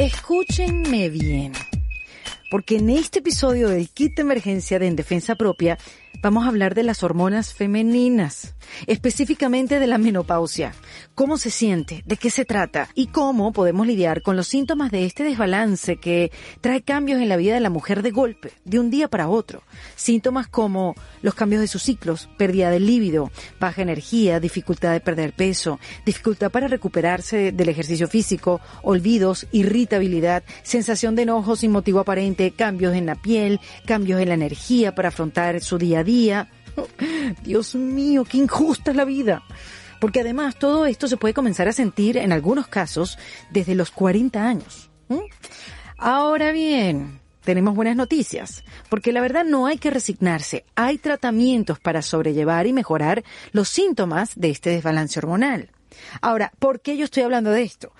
Escúchenme bien, porque en este episodio del kit de emergencia de En Defensa Propia vamos a hablar de las hormonas femeninas, específicamente de la menopausia, cómo se siente, de qué se trata y cómo podemos lidiar con los síntomas de este desbalance que trae cambios en la vida de la mujer de golpe, de un día para otro. Síntomas como los cambios de sus ciclos, pérdida del líbido, baja energía, dificultad de perder peso, dificultad para recuperarse del ejercicio físico, olvidos, irritabilidad, sensación de enojo sin motivo aparente, cambios en la piel, cambios en la energía para afrontar su día a día. Dios mío, qué injusta es la vida. Porque además todo esto se puede comenzar a sentir en algunos casos desde los 40 años. Ahora bien, tenemos buenas noticias, porque la verdad no hay que resignarse. Hay tratamientos para sobrellevar y mejorar los síntomas de este desbalance hormonal. Ahora, ¿por qué yo estoy hablando de esto?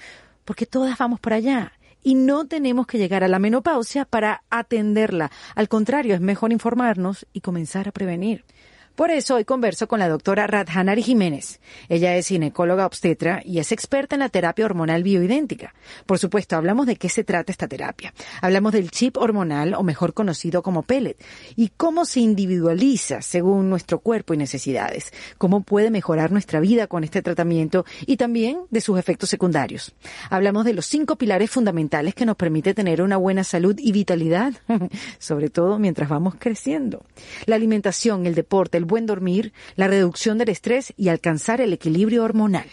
Porque todas vamos para allá y no tenemos que llegar a la menopausia para atenderla. Al contrario, es mejor informarnos y comenzar a prevenir. Por eso hoy converso con la doctora Radhanari Jiménez. Ella es ginecóloga obstetra y es experta en la terapia hormonal bioidéntica. Por supuesto, hablamos de qué se trata esta terapia. Hablamos del chip hormonal, o mejor conocido como pellet, y cómo se individualiza según nuestro cuerpo y necesidades, cómo puede mejorar nuestra vida con este tratamiento y también de sus efectos secundarios. Hablamos de los cinco pilares fundamentales que nos permite tener una buena salud y vitalidad, sobre todo mientras vamos creciendo. La alimentación, el deporte, el buen dormir, la reducción del estrés y alcanzar el equilibrio hormonal.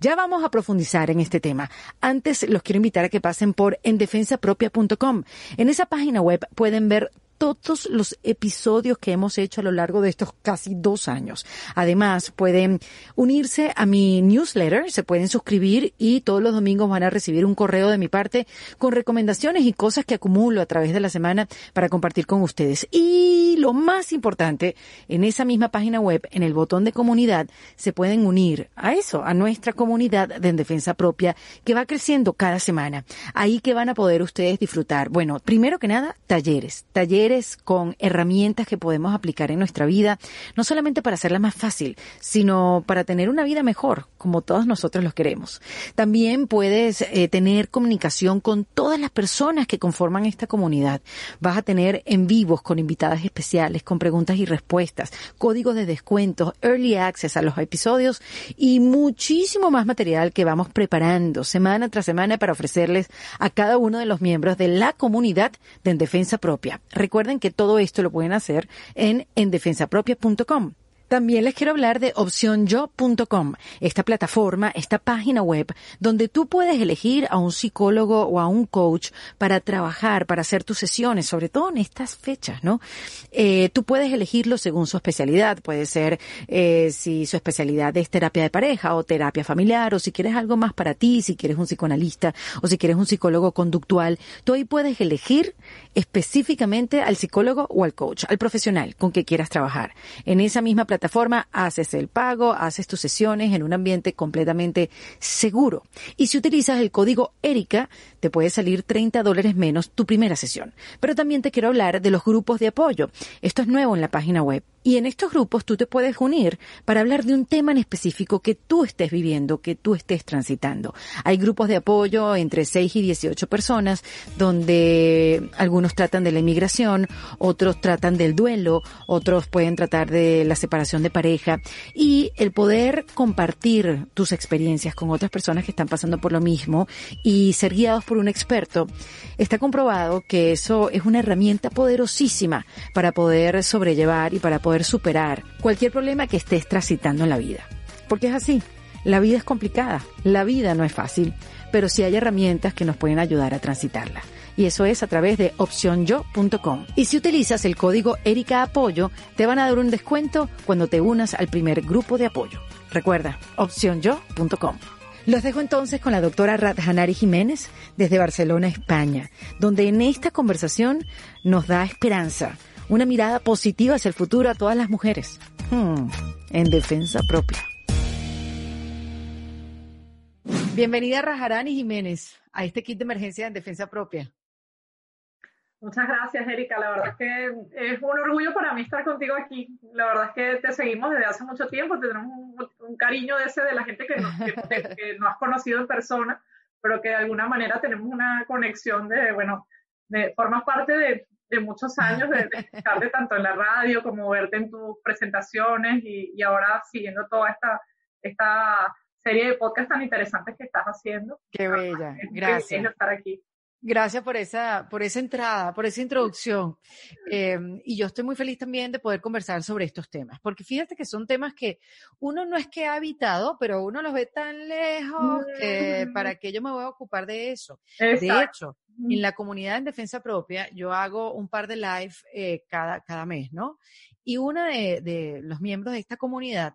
Ya vamos a profundizar en este tema. Antes los quiero invitar a que pasen por endefensapropia.com. En esa página web pueden ver todos los episodios que hemos hecho a lo largo de estos casi dos años. Además, pueden unirse a mi newsletter, se pueden suscribir y todos los domingos van a recibir un correo de mi parte con recomendaciones y cosas que acumulo a través de la semana para compartir con ustedes. Y lo más importante, en esa misma página web, en el botón de comunidad, se pueden unir a eso, a nuestra comunidad de en defensa propia que va creciendo cada semana. Ahí que van a poder ustedes disfrutar. Bueno, primero que nada, talleres, talleres con herramientas que podemos aplicar en nuestra vida, no solamente para hacerla más fácil, sino para tener una vida mejor, como todos nosotros los queremos. También puedes eh, tener comunicación con todas las personas que conforman esta comunidad. Vas a tener en vivos con invitadas especiales, con preguntas y respuestas, códigos de descuentos, early access a los episodios y muchísimo más material que vamos preparando semana tras semana para ofrecerles a cada uno de los miembros de la comunidad de En Defensa Propia. Recuerden que todo esto lo pueden hacer en endefensapropia.com. También les quiero hablar de opcionyo.com, esta plataforma, esta página web donde tú puedes elegir a un psicólogo o a un coach para trabajar, para hacer tus sesiones, sobre todo en estas fechas, ¿no? Eh, tú puedes elegirlo según su especialidad, puede ser eh, si su especialidad es terapia de pareja o terapia familiar o si quieres algo más para ti, si quieres un psicoanalista o si quieres un psicólogo conductual, tú ahí puedes elegir específicamente al psicólogo o al coach, al profesional con que quieras trabajar. En esa misma plataforma plataforma, haces el pago, haces tus sesiones en un ambiente completamente seguro. Y si utilizas el código ERICA, te puede salir 30 dólares menos tu primera sesión. Pero también te quiero hablar de los grupos de apoyo. Esto es nuevo en la página web. Y en estos grupos tú te puedes unir para hablar de un tema en específico que tú estés viviendo, que tú estés transitando. Hay grupos de apoyo entre 6 y 18 personas donde algunos tratan de la inmigración, otros tratan del duelo, otros pueden tratar de la separación de pareja y el poder compartir tus experiencias con otras personas que están pasando por lo mismo y ser guiados por un experto. Está comprobado que eso es una herramienta poderosísima para poder sobrellevar y para poder superar cualquier problema que estés transitando en la vida. Porque es así, la vida es complicada, la vida no es fácil, pero sí hay herramientas que nos pueden ayudar a transitarla. Y eso es a través de opcionyo.com. Y si utilizas el código Erika Apoyo, te van a dar un descuento cuando te unas al primer grupo de apoyo. Recuerda, opcionyo.com. Los dejo entonces con la doctora Radhanari Jiménez desde Barcelona, España, donde en esta conversación nos da esperanza una mirada positiva hacia el futuro a todas las mujeres. Hmm, en defensa propia. Bienvenida Rajarani Jiménez a este kit de emergencia en defensa propia. Muchas gracias, Erika. La verdad es que es un orgullo para mí estar contigo aquí. La verdad es que te seguimos desde hace mucho tiempo, tenemos un, cariño de ese de la gente que no, que, que no has conocido en persona pero que de alguna manera tenemos una conexión de, bueno, de, formas parte de, de muchos años de, de tanto en la radio como verte en tus presentaciones y, y ahora siguiendo toda esta, esta serie de podcast tan interesantes que estás haciendo. Qué bella, gracias. estar aquí. Gracias por esa, por esa entrada, por esa introducción. Em, y yo estoy muy feliz también de poder conversar sobre estos temas, porque fíjate que son temas que uno no es que ha habitado, pero uno los ve tan lejos que para qué yo me voy a ocupar de eso. De hecho, en la comunidad en defensa propia, yo hago un par de live eh, cada, cada mes, ¿no? Y uno de, de los miembros de esta comunidad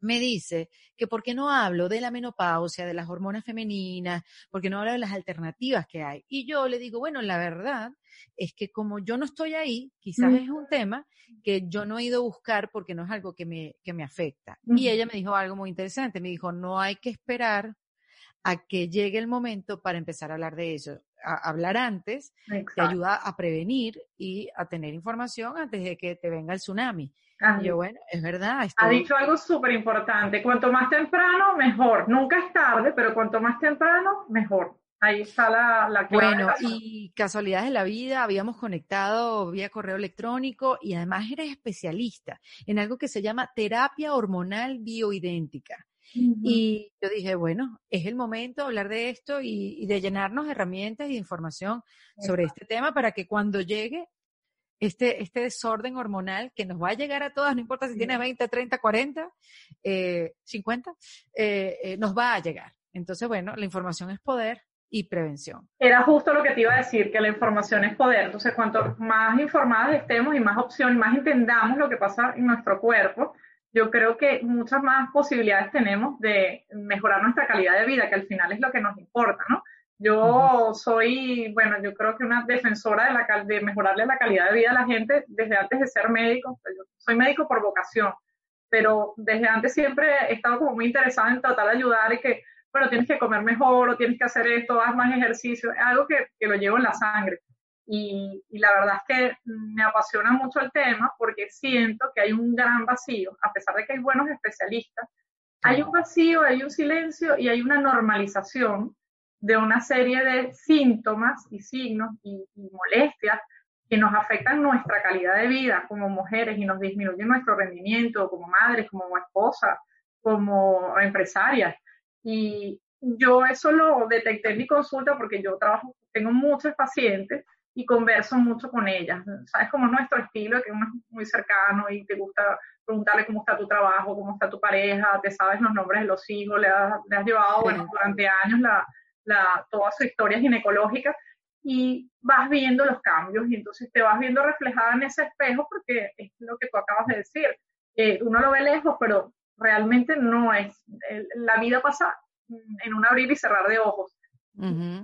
me dice que por qué no hablo de la menopausia, de las hormonas femeninas, por qué no hablo de las alternativas que hay. Y yo le digo, bueno, la verdad es que como yo no estoy ahí, quizás es un tema que yo no he ido a buscar porque no es algo que me, que me afecta. Y ella me dijo algo muy interesante, me dijo, no hay que esperar a que llegue el momento para empezar a hablar de eso. hablar antes te ayuda a prevenir y a tener información antes de que te venga el tsunami. Yo, bueno, es verdad. Ha dicho algo súper importante. Cuanto más temprano, mejor. Nunca es tarde, pero cuanto más temprano, mejor. Ahí está la, la Bueno, y casualidades de la vida, habíamos conectado vía correo electrónico y además eres especialista en algo que se llama terapia hormonal bioidéntica. Y yo dije, bueno, es el momento de hablar de esto y, y de llenarnos de herramientas y de información sobre este tema para que cuando llegue este, este desorden hormonal que nos va a llegar a todas, no importa si tienes 20, 30, 40, eh, 50, eh, eh, nos va a llegar. Entonces, bueno, la información es poder y prevención. Era justo lo que te iba a decir, que la información es poder. Entonces, cuanto más informadas estemos y más opciones, más entendamos lo que pasa en nuestro cuerpo, yo creo que muchas más posibilidades tenemos de mejorar nuestra calidad de vida, que al final es lo que nos importa, ¿no? Yo soy, bueno, yo creo que una defensora de, la, de mejorarle la calidad de vida a la gente desde antes de ser médico. Yo soy médico por vocación, pero desde antes siempre he estado como muy interesada en tratar de ayudar y que, bueno, tienes que comer mejor o tienes que hacer esto, haz más ejercicio, es algo que, que lo llevo en la sangre. Y, y, la verdad es que me apasiona mucho el tema porque siento que hay un gran vacío, a pesar de que hay buenos especialistas, hay un vacío, hay un silencio y hay una normalización de una serie de síntomas y signos y, molestias que nos afectan nuestra calidad de vida como mujeres y nos disminuyen nuestro rendimiento como madres, como esposas, como empresarias. Y yo eso lo detecté en mi consulta porque yo trabajo, tengo muchos pacientes y converso mucho con ellas. Sabes cómo es nuestro estilo, que uno es muy cercano y te gusta preguntarle cómo está tu trabajo, cómo está tu pareja, te sabes los nombres de los hijos, le has, le has llevado, bueno, durante años la, toda su historia ginecológica y vas viendo los cambios y entonces te vas viendo reflejada en ese espejo porque es lo que tú acabas de decir. uno lo ve lejos, pero realmente no es. la vida pasa en un abrir y cerrar de ojos.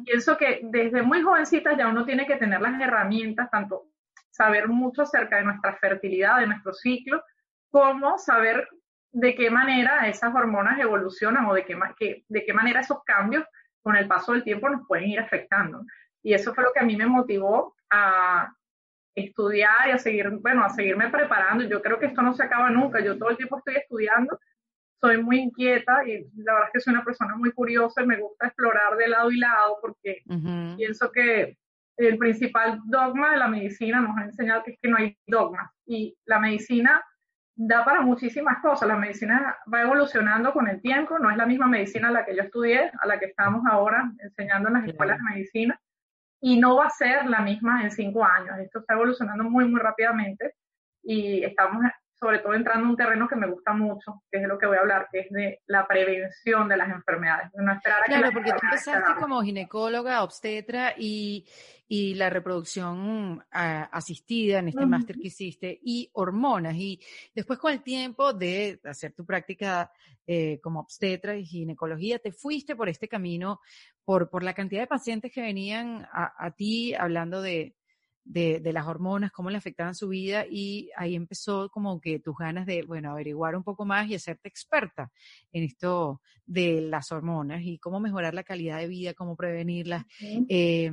Pienso que desde muy jovencita ya uno tiene que tener las herramientas, tanto saber mucho acerca de nuestra fertilidad, de nuestro ciclo, como saber de qué manera esas hormonas evolucionan o de qué, de qué manera esos cambios con el paso del tiempo nos pueden ir afectando. Y eso fue lo que a mí me motivó a estudiar y a seguir, bueno, a seguirme preparando. Yo creo que esto no se acaba nunca. Yo todo el tiempo estoy estudiando, soy muy inquieta y la verdad es que soy una persona muy curiosa y me gusta explorar de lado y lado porque pienso que el principal dogma de la medicina nos ha enseñado que es que no hay dogmas y la medicina da para muchísimas cosas. La medicina va evolucionando con el tiempo, no es la misma medicina a la que yo estudié, a la que estamos ahora enseñando en las escuelas de medicina, y no va a ser la misma en cinco años. Esto está evolucionando muy, muy rápidamente y estamos sobre todo entrando en un terreno que me gusta mucho, que es lo que voy a hablar, que es de la prevención de las enfermedades. No esperar a claro, porque tú empezaste como ginecóloga, obstetra y, y la reproducción ah, asistida en este máster que hiciste y hormonas. Y después con el tiempo de hacer tu práctica eh, como obstetra y ginecología, te fuiste por este camino, por, por la cantidad de pacientes que venían a, a ti hablando de, de, de, las hormonas, cómo le afectaban su vida y ahí empezó como que tus ganas de, bueno, averiguar un poco más y hacerte experta en esto de las hormonas y cómo mejorar la calidad de vida, cómo prevenirlas. eh,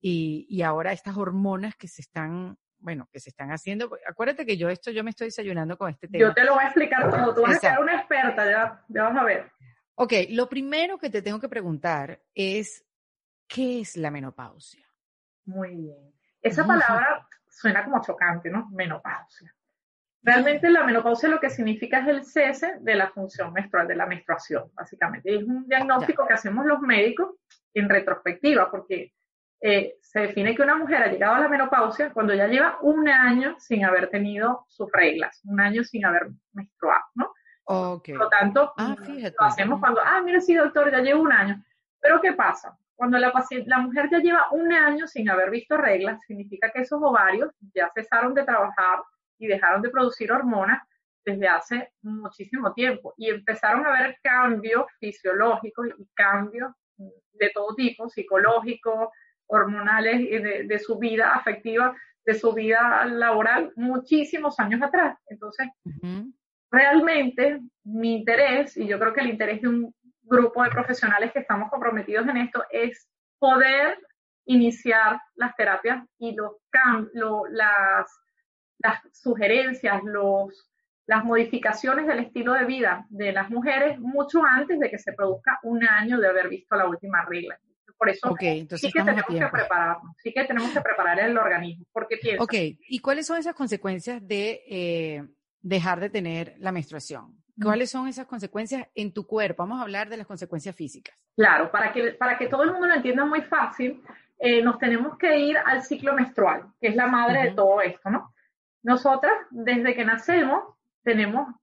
y, y ahora estas hormonas que se están bueno, que se están haciendo. Acuérdate que yo esto, yo me estoy desayunando con este tema. Yo te lo voy a explicar todo. Tú vas a ser una experta, ya, ya vas a ver. Ok, lo primero que te tengo que preguntar es, ¿qué es la menopausia? Muy bien. Esa palabra suena como chocante, ¿no? Menopausia. Realmente la menopausia lo que significa es el cese de la función menstrual, de la menstruación, básicamente. Es un diagnóstico que hacemos los médicos en retrospectiva, porque eh, se define que una mujer ha llegado a la menopausia cuando ya lleva un año sin haber tenido sus reglas, un año sin haber menstruado, ¿no? Okay. Por lo tanto, ah, lo hacemos cuando, ah, mira, sí, doctor, ya llevo un año. Pero ¿qué pasa? Cuando la, la mujer ya lleva un año sin haber visto reglas, significa que esos ovarios ya cesaron de trabajar y dejaron de producir hormonas desde hace muchísimo tiempo y empezaron a haber cambios fisiológicos y cambios de todo tipo, psicológicos, hormonales y de, su vida afectiva, de su vida laboral, muchísimos años atrás. Entonces, realmente mi interés, y yo creo que el interés de un grupo de profesionales que estamos comprometidos en esto, es poder iniciar las terapias y los las, las sugerencias, los, las modificaciones del estilo de vida de las mujeres mucho antes de que se produzca un año de haber visto la última regla. Por eso sí que tenemos que prepararnos, sí que tenemos que preparar el organismo, porque piensa. Ok, ¿y cuáles son esas consecuencias de eh, dejar de tener la menstruación? ¿Cuáles son esas consecuencias en tu cuerpo? Vamos a hablar de las consecuencias físicas. Claro, para que, para que todo el mundo lo entienda muy fácil, eh, nos tenemos que ir al ciclo menstrual, que es la madre de todo esto, ¿no? Nosotras, desde que nacemos, tenemos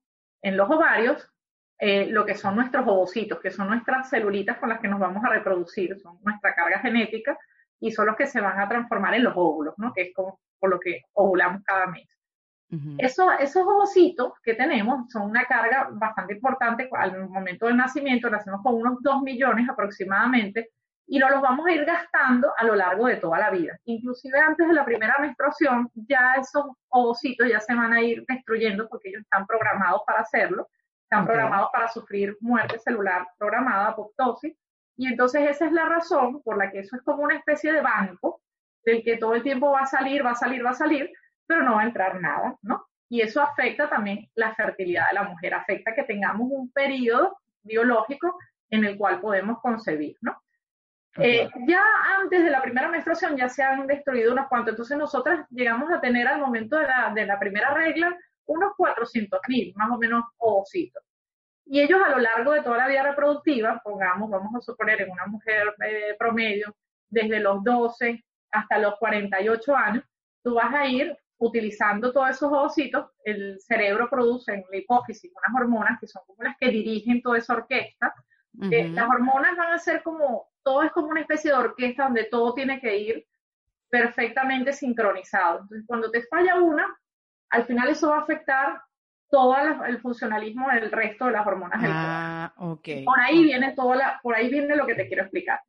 en los ovarios eh, lo que son nuestros ovocitos, que son nuestras celulitas con las que nos vamos a reproducir, son nuestra carga genética y son los que se van a transformar en los óvulos, ¿no? Que es como por lo que ovulamos cada mes esos ovocitos que tenemos son una carga bastante importante al momento del nacimiento, nacemos con unos 2 millones aproximadamente y nos los vamos a ir gastando a lo largo de toda la vida. Inclusive antes de la primera menstruación, ya esos ovocitos ya se van a ir destruyendo porque ellos están programados para hacerlo, están programados para sufrir muerte celular programada, apoptosis, y entonces esa es la razón por la que eso es como una especie de banco del que todo el tiempo va a salir, va a salir, va a salir, pero no va a entrar nada, ¿no? Y eso afecta también la fertilidad de la mujer, afecta que tengamos un periodo biológico en el cual podemos concebir, ¿no? Eh, ya antes de la primera menstruación ya se han destruido unos cuantos, entonces nosotras llegamos a tener al momento de la, de la primera regla unos 400 mil, más o menos, ovocitos. Y ellos a lo largo de toda la vida reproductiva, pongamos, vamos a suponer en una mujer eh, promedio, desde los 12 hasta los 48 años, tú vas a ir utilizando todos esos ovocitos, el cerebro produce en la hipófisis unas hormonas que son como las que dirigen toda esa orquesta. las hormonas van a ser como, todo es como una especie de orquesta donde todo tiene que ir perfectamente sincronizado. Entonces, cuando te falla una, al final eso va a afectar todo el funcionalismo del resto de las hormonas del ah, Por ahí viene todo la, por ahí viene lo que te quiero explicar.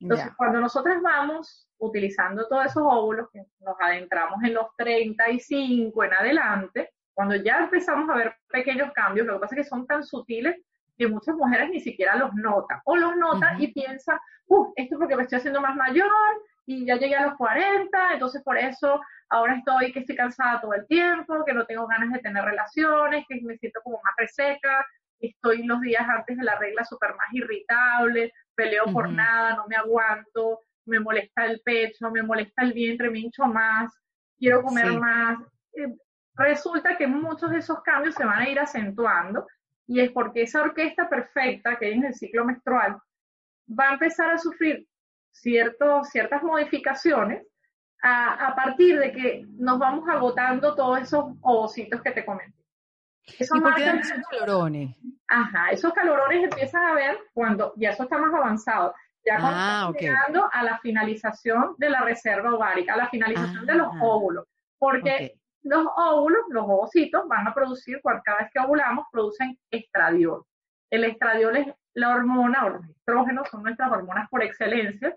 Entonces, cuando nosotros vamos utilizando todos esos óvulos, que nos adentramos en los 35 en adelante, cuando ya empezamos a ver pequeños cambios, lo que pasa es que son tan sutiles que muchas mujeres ni siquiera los notan, o los notan y piensan, uh, esto es porque me estoy haciendo más mayor y ya llegué a los 40, entonces por eso ahora estoy que estoy cansada todo el tiempo, que no tengo ganas de tener relaciones, que me siento como más reseca, estoy los días antes de la regla súper más irritable, peleo por nada, no me aguanto, me molesta el pecho, me molesta el vientre, me hincho más, quiero comer más. Eh, resulta que muchos de esos cambios se van a ir acentuando y es porque esa orquesta perfecta que hay en el ciclo menstrual va a empezar a sufrir ciertos, ciertas modificaciones a, partir de que nos vamos agotando todos esos ovocitos que te comenté. Esos ¿Y por qué esos calorones? Ajá, esos calorones empiezan a ver cuando ya eso está más avanzado. Ya ah, llegando a la finalización de la reserva ovárica, a la finalización de los ah, óvulos, porque los óvulos, los ovocitos, van a producir, cada vez que ovulamos, producen estradiol. El estradiol es la hormona, o los estrógenos son nuestras hormonas por excelencia,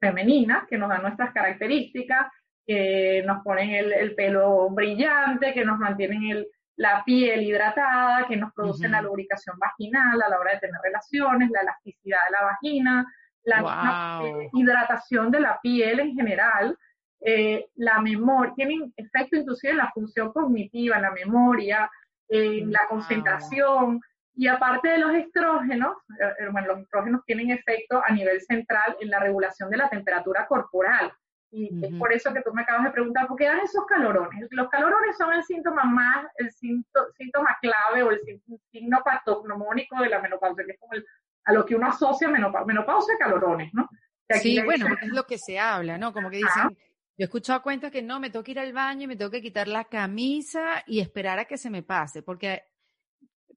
femeninas, que nos dan nuestras características, que nos ponen el, pelo brillante, que nos mantienen la piel hidratada, que nos producen la lubricación vaginal a la hora de tener relaciones, la elasticidad de la vagina, la eh, hidratación de la piel en general, eh, la memoria, tienen efecto inclusive en la función cognitiva, en la memoria, en la concentración, Y aparte de los estrógenos, eh, bueno, los estrógenos tienen efecto a nivel central en la regulación de la temperatura corporal. Y es por eso que tú me acabas de preguntar, ¿por qué dan esos calorones? Los calorones son el síntoma más, el síntoma, clave o el signo patognomónico de la menopausia, que es como a lo que uno asocia menopausia, menopausia calorones, ¿no? Sí, bueno, es lo que se habla, ¿no? Como que dicen, yo he escuchado cuentas que no, me tengo que ir al baño y me tengo que quitar la camisa y esperar a que se me pase, porque,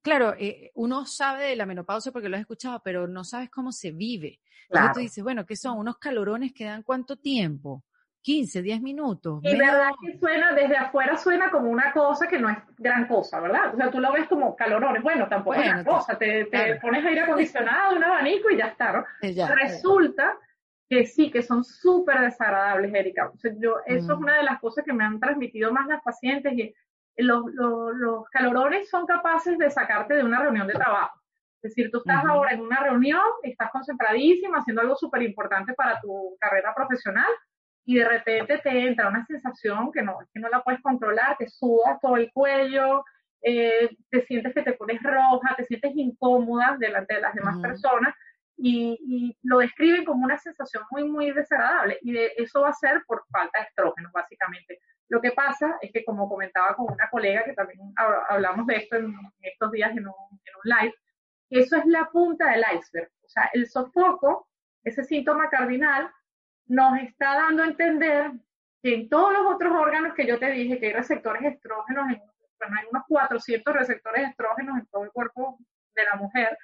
claro, eh, uno sabe de la menopausia porque lo has escuchado, pero no sabes cómo se vive. Entonces tú dices, bueno, ¿qué son? Unos calorones que dan cuánto tiempo? 15, 10 minutos. Y verdad que suena, desde afuera suena como una cosa que no es gran cosa, ¿verdad? O sea, tú lo ves como calorones. Bueno, tampoco es gran cosa. Te, pones aire acondicionado, un abanico y ya está, ¿no? Resulta que sí, que son súper desagradables, Erika. O sea, yo, eso es mm. una de las cosas que me han transmitido más las pacientes y los, los, los calorones son capaces de sacarte de una reunión de trabajo. Es decir, tú estás ahora en una reunión, estás concentradísima, haciendo algo súper importante para tu carrera profesional y de repente te entra una sensación que no, que no la puedes controlar, te suda todo el cuello, eh, te sientes que te pones roja, te sientes incómoda delante de las demás personas y, y, lo describen como una sensación muy, muy desagradable y de, eso va a ser por falta de estrógenos, básicamente. Lo que pasa es que, como comentaba con una colega que también hablamos de esto en estos días en un, en un live, eso es la punta del iceberg. O sea, el sofoco, ese síntoma cardinal, nos está dando a entender que en todos los otros órganos que yo te dije, que hay receptores estrógenos, en, bueno, hay unos 400 receptores estrógenos en todo el cuerpo de la mujer,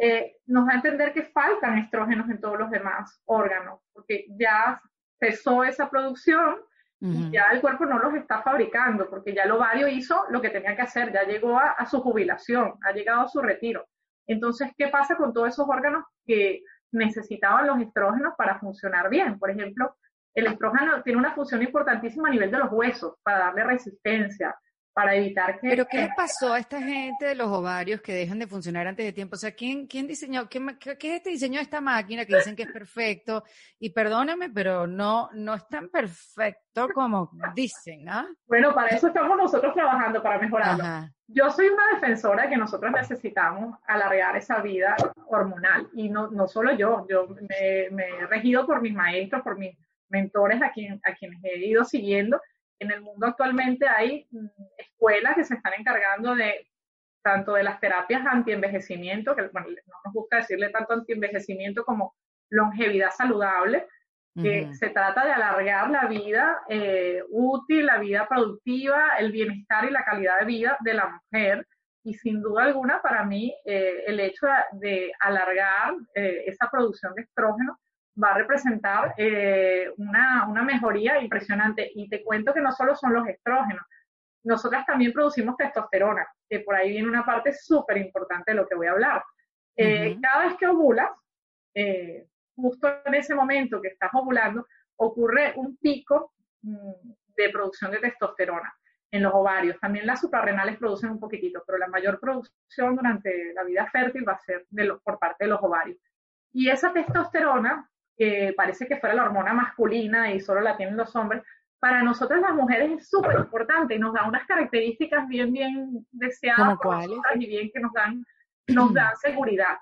eh, nos da a entender que faltan estrógenos en todos los demás órganos, porque ya cesó esa producción y ya el cuerpo no los está fabricando, porque ya el ovario hizo lo que tenía que hacer, ya llegó a su jubilación, ha llegado a su retiro. Entonces, ¿qué pasa con todos esos órganos que necesitaban los estrógenos para funcionar bien? Por ejemplo, el estrógeno tiene una función importantísima a nivel de los huesos, para darle resistencia, para evitar que... ¿Pero qué le pasó a esta gente de los ovarios que dejan de funcionar antes de tiempo? O sea, ¿quién, quién diseñó, qué, qué es este diseño de esta máquina que dicen que es perfecto? Y perdóname, pero no, no es tan perfecto como dicen, ¿ah? Bueno, para eso estamos nosotros trabajando, para mejorarlo. Yo soy una defensora de que nosotros necesitamos alargar esa vida hormonal. Y no, no solo yo, yo me, me he regido por mis maestros, por mis mentores a, quien, a quienes he ido siguiendo en el mundo actualmente hay mm, escuelas que se están encargando de tanto de las terapias antienvejecimiento, que no nos gusta decirle tanto antienvejecimiento como longevidad saludable, que se trata de alargar la vida eh, útil, la vida productiva, el bienestar y la calidad de vida de la mujer. Y sin duda alguna, para mí, eh, el hecho de, alargar eh, esa producción de estrógeno va a representar eh, una, una, mejoría impresionante. Y te cuento que no solo son los estrógenos, nosotras también producimos testosterona, que por ahí viene una parte súper importante de lo que voy a hablar. Eh, cada vez que ovulas, eh, justo en ese momento que estás ovulando, ocurre un pico mm, de producción de testosterona en los ovarios. También las suprarrenales producen un poquitito, pero la mayor producción durante la vida fértil va a ser de los, por parte de los ovarios. Y esa testosterona que parece que fuera la hormona masculina y solo la tienen los hombres, para nosotras las mujeres es súper importante y nos da unas características bien, bien deseadas y bien que nos dan, nos dan seguridad,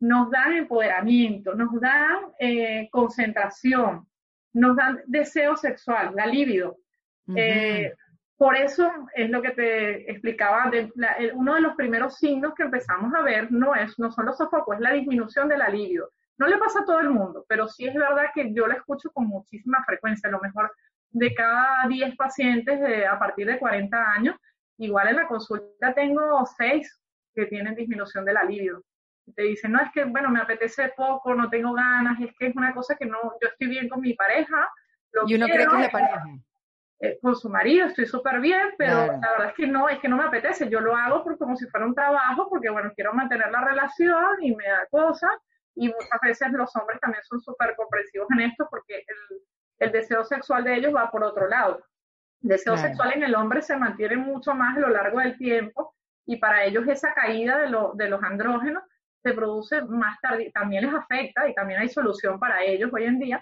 nos dan empoderamiento, nos dan eh, concentración, nos dan deseo sexual, la libido. Eh, por eso es lo que te explicaba, de uno de los primeros signos que empezamos a ver no, es, no son los sofocos, es la disminución de la libido. No le pasa a todo el mundo, pero sí es verdad que yo lo escucho con muchísima frecuencia. A lo mejor de cada 10 pacientes de, a partir de 40 años, igual en la consulta tengo 6 que tienen disminución de la libido. te dicen, no, es que, bueno, me apetece poco, no tengo ganas, es que es una cosa que no, yo estoy bien con mi pareja. y uno cree que es la pareja. Eh, con su marido estoy súper bien, pero la verdad es que no, es que no me apetece. Yo lo hago por, como si fuera un trabajo, porque bueno, quiero mantener la relación y me da cosas, y muchas veces los hombres también son súper comprensivos en esto porque el, el, deseo sexual de ellos va por otro lado. El deseo sexual en el hombre se mantiene mucho más a lo largo del tiempo y para ellos esa caída de, lo, de los andrógenos se produce más tarde, también les afecta y también hay solución para ellos hoy en día,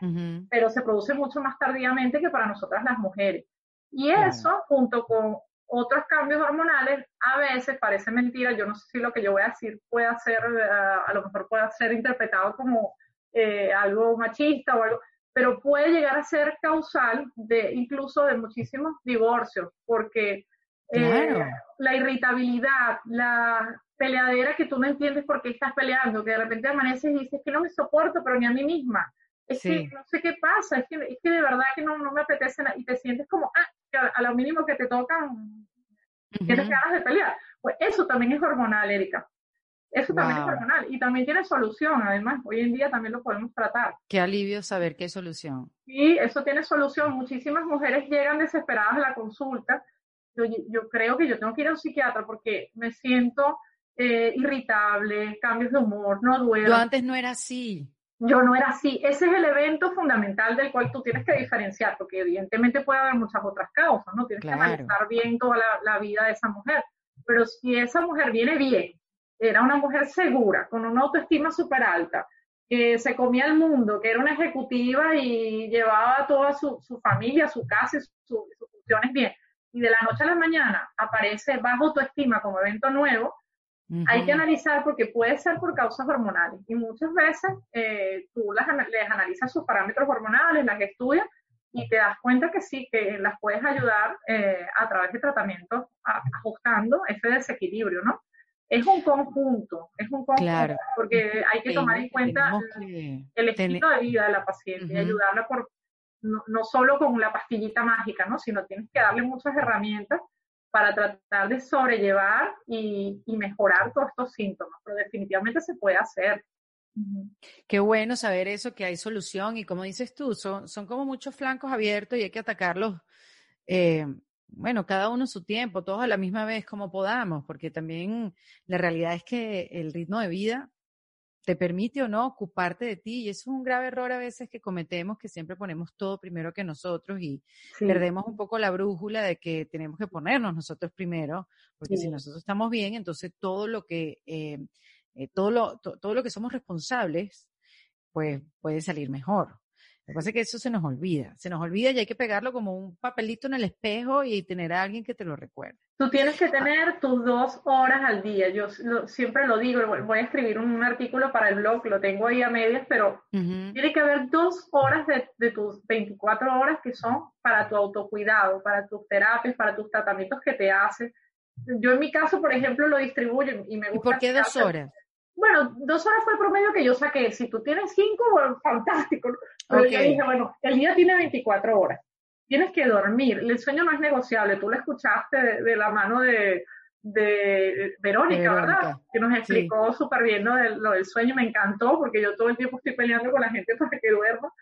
pero se produce mucho más tardíamente que para nosotras las mujeres. Y eso, junto con otros cambios hormonales, a veces parece mentira, yo no sé si lo que yo voy a decir puede ser, eh, a lo mejor puede ser interpretado como eh, algo machista o algo, pero puede llegar a ser causal de incluso de muchísimos divorcios, porque eh, la irritabilidad, la peleadera que tú no entiendes por qué estás peleando, que de repente amaneces y dices que no me soporto, pero ni a mí misma. Es que no sé qué pasa, es que, es que de verdad que no, no me apetece y te sientes como, ah, a, lo mínimo que te tocan, tienes ganas de pelear. Pues eso también es hormonal, Erika. Eso también es hormonal y también tiene solución, además, hoy en día también lo podemos tratar. Qué alivio saber qué solución. Sí, eso tiene solución. Muchísimas mujeres llegan desesperadas a la consulta. Yo, yo creo que yo tengo que ir a un psiquiatra porque me siento eh, irritable, cambios de humor, no duermo. Yo antes no era así. Yo no era así. Ese es el evento fundamental del cual tú tienes que diferenciar, porque evidentemente puede haber muchas otras causas, ¿no? Tienes que analizar bien toda la, vida de esa mujer. Pero si esa mujer viene bien, era una mujer segura, con una autoestima súper alta, que se comía el mundo, que era una ejecutiva y llevaba toda su, familia, su casa y sus funciones bien, y de la noche a la mañana aparece bajo autoestima como evento nuevo, hay que analizar porque puede ser por causas hormonales y muchas veces eh, tú las, les analizas sus parámetros hormonales, las estudias y te das cuenta que sí, que las puedes ayudar eh, a través de tratamientos ajustando ese desequilibrio, ¿no? Es un conjunto, es un conjunto, porque hay que tomar en cuenta el estilo de vida de la paciente y ayudarla por, no, no, solo con la pastillita mágica, ¿no? Sino tienes que darle muchas herramientas para tratar de sobrellevar y, mejorar todos estos síntomas, pero definitivamente se puede hacer. Qué bueno saber eso, que hay solución y como dices tú, son, como muchos flancos abiertos y hay que atacarlos, eh, bueno, cada uno su tiempo, todos a la misma vez como podamos, porque también la realidad es que el ritmo de vida te permite o no ocuparte de ti. Y eso es un grave error a veces que cometemos, que siempre ponemos todo primero que nosotros y perdemos un poco la brújula de que tenemos que ponernos nosotros primero, porque si nosotros estamos bien, entonces todo lo que, eh, eh, todo, lo, todo lo que somos responsables, pues puede salir mejor. Lo que pasa es que eso se nos olvida, se nos olvida y hay que pegarlo como un papelito en el espejo y tener a alguien que te lo recuerde. Tú tienes que tener tus dos horas al día. Yo siempre lo digo, voy a escribir un artículo para el blog, lo tengo ahí a medias, pero tiene que haber dos horas de, de, tus 24 horas que son para tu autocuidado, para tus terapias, para tus tratamientos que te haces. Yo en mi caso, por ejemplo, lo distribuyo y me gusta. ¿Y por qué dos horas? Bueno, dos horas fue el promedio que yo saqué. Si tú tienes cinco, bueno, fantástico. Pero yo dije, bueno, el día tiene 24 horas. Tienes que dormir. El sueño no es negociable. Tú lo escuchaste de, la mano de, Verónica, ¿verdad? Que nos explicó súper bien lo, del sueño. Me encantó porque yo todo el tiempo estoy peleando con la gente para que duerma.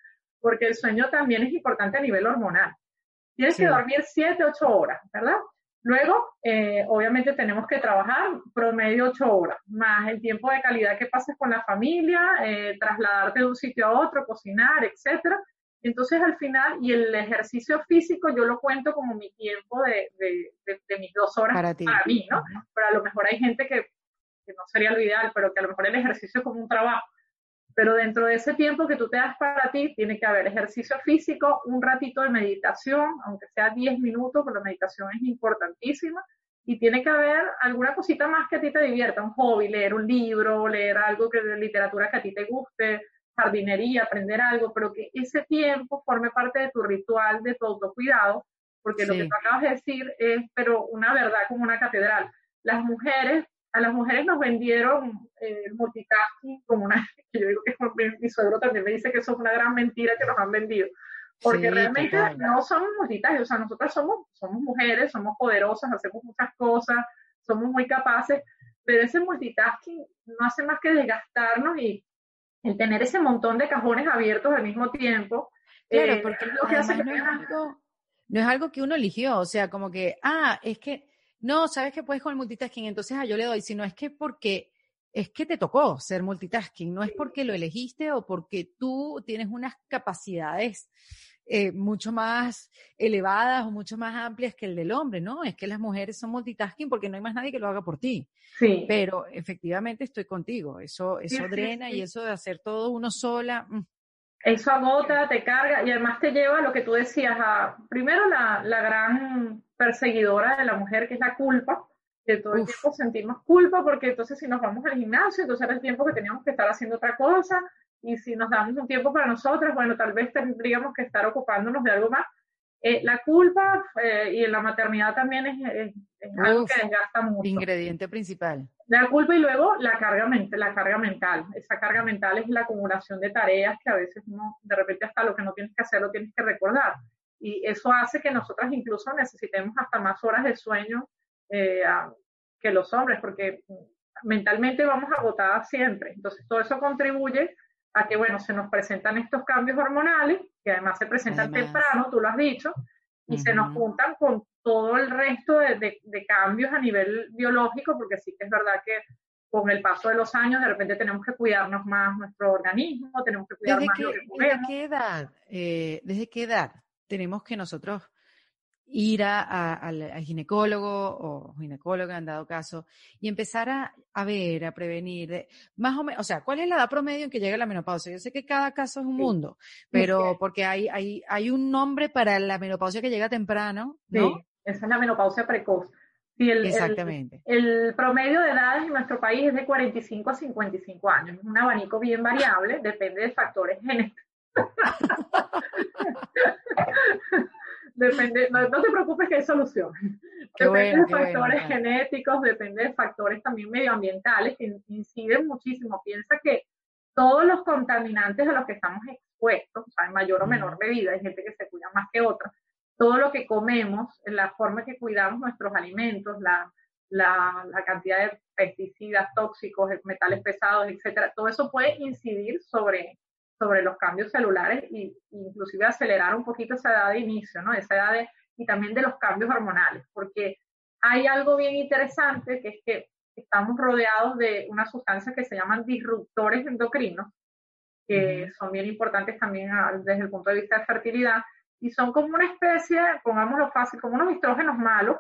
Porque el sueño también es importante a nivel hormonal. Tienes que dormir 7, 8 horas, ¿verdad? Luego, eh, obviamente tenemos que trabajar promedio ocho horas, más el tiempo de calidad que pases con la familia, eh, trasladarte de un sitio a otro, cocinar, etcétera. Entonces, al final, y el ejercicio físico yo lo cuento como mi tiempo de, mis dos horas para, mí, ¿no? Pero a lo mejor hay gente que, que no sería lo ideal, pero que a lo mejor el ejercicio es como un trabajo. Pero dentro de ese tiempo que tú te das para ti, tiene que haber ejercicio físico, un ratito de meditación, aunque sea 10 minutos, pero la meditación es importantísima. Y tiene que haber alguna cosita más que a ti te divierta, un hobby, leer un libro, leer algo que de literatura que a ti te guste, jardinería, aprender algo, pero que ese tiempo forme parte de tu ritual, de tu autocuidado, porque lo que tú acabas de decir es, pero una verdad como una catedral. Las mujeres a las mujeres nos vendieron eh, multitasking como una, que yo digo que mi, suegro también me dice que eso es una gran mentira que nos han vendido, porque realmente no somos multitasking, o sea, nosotras somos, somos mujeres, somos poderosas, hacemos muchas cosas, somos muy capaces, pero ese multitasking no hace más que desgastarnos y el tener ese montón de cajones abiertos al mismo tiempo. Claro, eh, porque lo que hace no, es algo, no es algo que uno eligió, o sea, como que, ah, es que no, sabes que puedes con el multitasking, entonces ah, yo le doy, sino es que porque es que te tocó ser multitasking, no es porque lo elegiste o porque tú tienes unas capacidades eh, mucho más elevadas o mucho más amplias que el del hombre, ¿no? Es que las mujeres son multitasking porque no hay más nadie que lo haga por ti. Sí. Pero efectivamente estoy contigo, eso, eso drena y eso de hacer todo uno sola. Mm. Eso agota, te carga y además te lleva a lo que tú decías, a primero la, la gran perseguidora de la mujer, que es la culpa, que todo el tiempo sentimos culpa, porque entonces si nos vamos al gimnasio, entonces era el tiempo que teníamos que estar haciendo otra cosa, y si nos damos un tiempo para nosotros, bueno, tal vez tendríamos que estar ocupándonos de algo más. Eh, la culpa eh, y la maternidad también es, algo que desgasta mucho. Ingrediente principal. La culpa y luego la carga, la carga mental. Esa carga mental es la acumulación de tareas que a veces no, de repente hasta lo que no tienes que hacer lo tienes que recordar. Y eso hace que nosotras incluso necesitemos hasta más horas de sueño eh, que los hombres, porque mentalmente vamos agotadas siempre. Entonces todo eso contribuye a que, bueno, se nos presentan estos cambios hormonales, que además se presentan temprano, tú lo has dicho, y se nos juntan con todo el resto de, cambios a nivel biológico, porque sí que es verdad que con el paso de los años de repente tenemos que cuidarnos más nuestro organismo, tenemos que cuidar más lo que ¿Desde qué edad, eh, desde qué edad tenemos que nosotros ir a, al, ginecólogo o ginecóloga en dado caso y empezar a, a, ver, a prevenir, más o menos, o sea, ¿cuál es la edad promedio en que llega la menopausia? Yo sé que cada caso es un mundo, pero porque hay, hay, hay un nombre para la menopausia que llega temprano, ¿no? Sí, esa es la menopausia precoz. el, Exactamente. El, promedio de edades en nuestro país es de 45 a 55 años. Es un abanico bien variable, depende de factores genéticos. Depende, no, te preocupes que hay solución. depende de factores genéticos, depende de factores también medioambientales que inciden muchísimo. Piensa que todos los contaminantes a los que estamos expuestos, o sea, en mayor o menor medida, hay gente que se cuida más que otra, todo lo que comemos, la forma que cuidamos nuestros alimentos, la, la, la, cantidad de pesticidas tóxicos, metales pesados, etcétera, todo eso puede incidir sobre, sobre los cambios celulares e inclusive acelerar un poquito esa edad de inicio, ¿no? Esa edad de, y también de los cambios hormonales, porque hay algo bien interesante que es que estamos rodeados de una sustancia que se llaman disruptores endocrinos, que son bien importantes también desde el punto de vista de fertilidad, y son como una especie, pongámoslo fácil, como unos estrógenos malos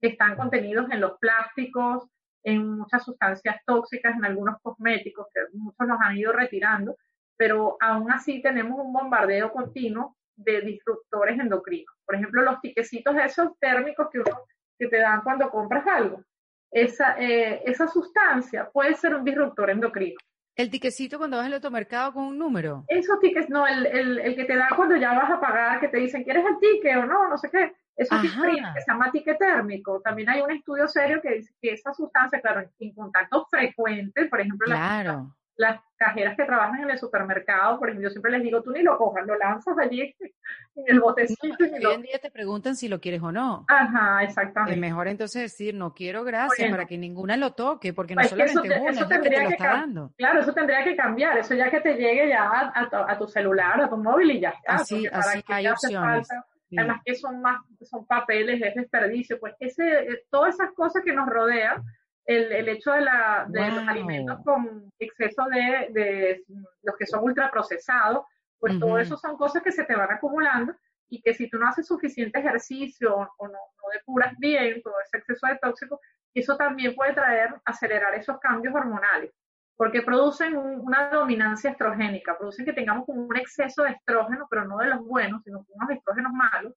que están contenidos en los plásticos, en muchas sustancias tóxicas, en algunos cosméticos, que muchos nos han ido retirando, pero aún así tenemos un bombardeo continuo de disruptores endocrinos. Por ejemplo, los tiquecitos esos térmicos que, uno, que te dan cuando compras algo. Esa, eh, esa sustancia puede ser un disruptor endocrino. El tiquecito cuando vas al automercado con un número. Esos tickets, no, el, el, el, que te dan cuando ya vas a pagar, que te dicen, ¿quieres el ticket o no? No sé qué. Eso es que se llama ticket térmico. También hay un estudio serio que dice que esa sustancia, claro, en contacto frecuente, por ejemplo, claro las cajeras que trabajan en el supermercado, por ejemplo, yo siempre les digo, tú ni lo cojas, lo lanzas allí en el botecito. hoy en día te preguntan si lo quieres o no. Ajá, exactamente. Es mejor entonces decir, no quiero gracias, para que ninguna lo toque, porque no pues solamente eso, una, eso tendría que, está dando. Claro, eso tendría que cambiar, eso ya que te llegue ya a, tu, celular, a tu móvil y ya está. Así, así hay opciones. Además que son más, son papeles, es desperdicio, pues ese, eh, todas esas cosas que nos rodean, el, el hecho de, la, de los alimentos con exceso de, de, los que son ultraprocesados, pues todo eso son cosas que se te van acumulando y que si tú no haces suficiente ejercicio o no, no depuras bien todo ese exceso de tóxicos, eso también puede traer, acelerar esos cambios hormonales, porque producen una dominancia estrogénica, producen que tengamos como un exceso de estrógeno, pero no de los buenos, sino unos estrógenos malos.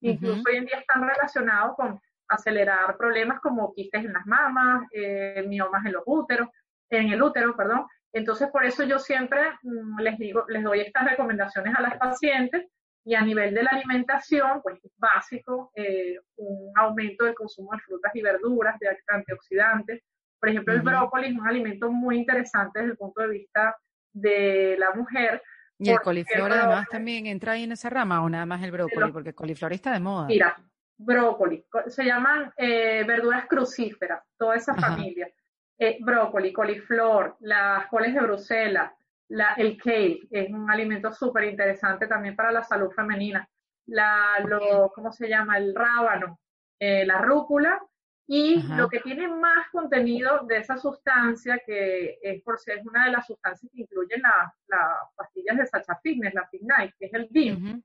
Incluso hoy en día están relacionados con acelerar problemas como quistes en las mamas, eh, miomas en los úteros, en el útero, perdón. Entonces, por eso yo siempre mm, les digo, les doy estas recomendaciones a las pacientes y a nivel de la alimentación, pues es básico eh, un aumento del consumo de frutas y verduras, de antioxidantes. Por ejemplo, el brócoli es un alimento muy interesante desde el punto de vista de la mujer. Y el coliflor además también entra ahí en esa rama o nada más el brócoli, porque el coliflor está de moda. Mira, brócoli, se llaman eh, verduras crucíferas, toda esa familia. Eh, brócoli, coliflor, las coles de Bruselas, la, el kale, es un alimento súper interesante también para la salud femenina. La, lo, ¿Cómo se llama? El rábano, eh, la rúcula y lo que tiene más contenido de esa sustancia, que es por ser una de las sustancias que incluyen las pastillas de Sacha Fitness, la Fignite, que es el DIM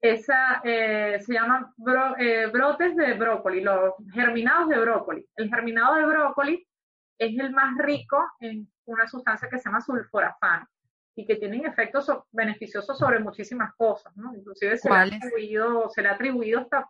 esa eh, se llaman eh, brotes de brócoli, los germinados de brócoli. El germinado de brócoli es el más rico en una sustancia que se llama sulforafano y que tienen efectos beneficiosos sobre muchísimas cosas, ¿no? Inclusive se le, ha atribuido, se le ha atribuido hasta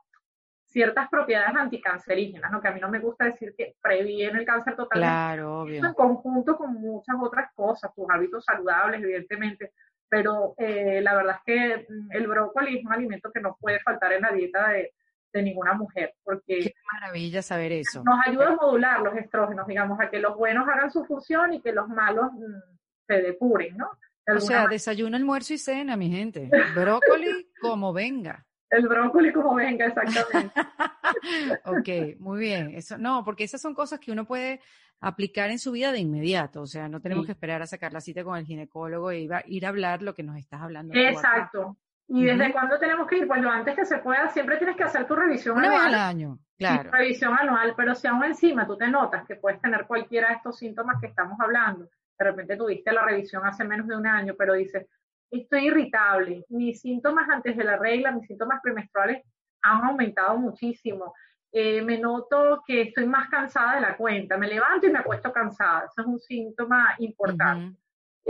ciertas propiedades anticancerígenas, ¿no? Que a mí no me gusta decir que previene el cáncer totalmente. Claro, obvio. en conjunto con muchas otras cosas, tus hábitos saludables, evidentemente, pero eh, la verdad es que mm, el brócoli es un alimento que no puede faltar en la dieta de, de ninguna mujer, porque... Qué maravilla saber eso. Nos ayuda a modular los estrógenos, digamos, a que los buenos hagan su función y que los malos mm, se depuren, ¿no? o sea, desayuno, almuerzo y cena, mi gente. Brócoli como venga. El brócoli como venga, exactamente. ok, muy bien. Eso, no, porque esas son cosas que uno puede aplicar en su vida de inmediato. O sea, no tenemos que esperar a sacar la cita con el ginecólogo e ir a, hablar lo que nos estás hablando. Exacto. ¿Y desde cuándo tenemos que ir? Pues lo antes que se pueda, siempre tienes que hacer tu revisión Una anual. Vez al año, claro. Revisión anual, pero si aún encima tú te notas que puedes tener cualquiera de estos síntomas que estamos hablando, de repente tuviste la revisión hace menos de un año, pero dices, estoy irritable, mis síntomas antes de la regla, mis síntomas premenstruales han aumentado muchísimo, eh, me noto que estoy más cansada de la cuenta, me levanto y me acuesto cansada, eso es un síntoma importante.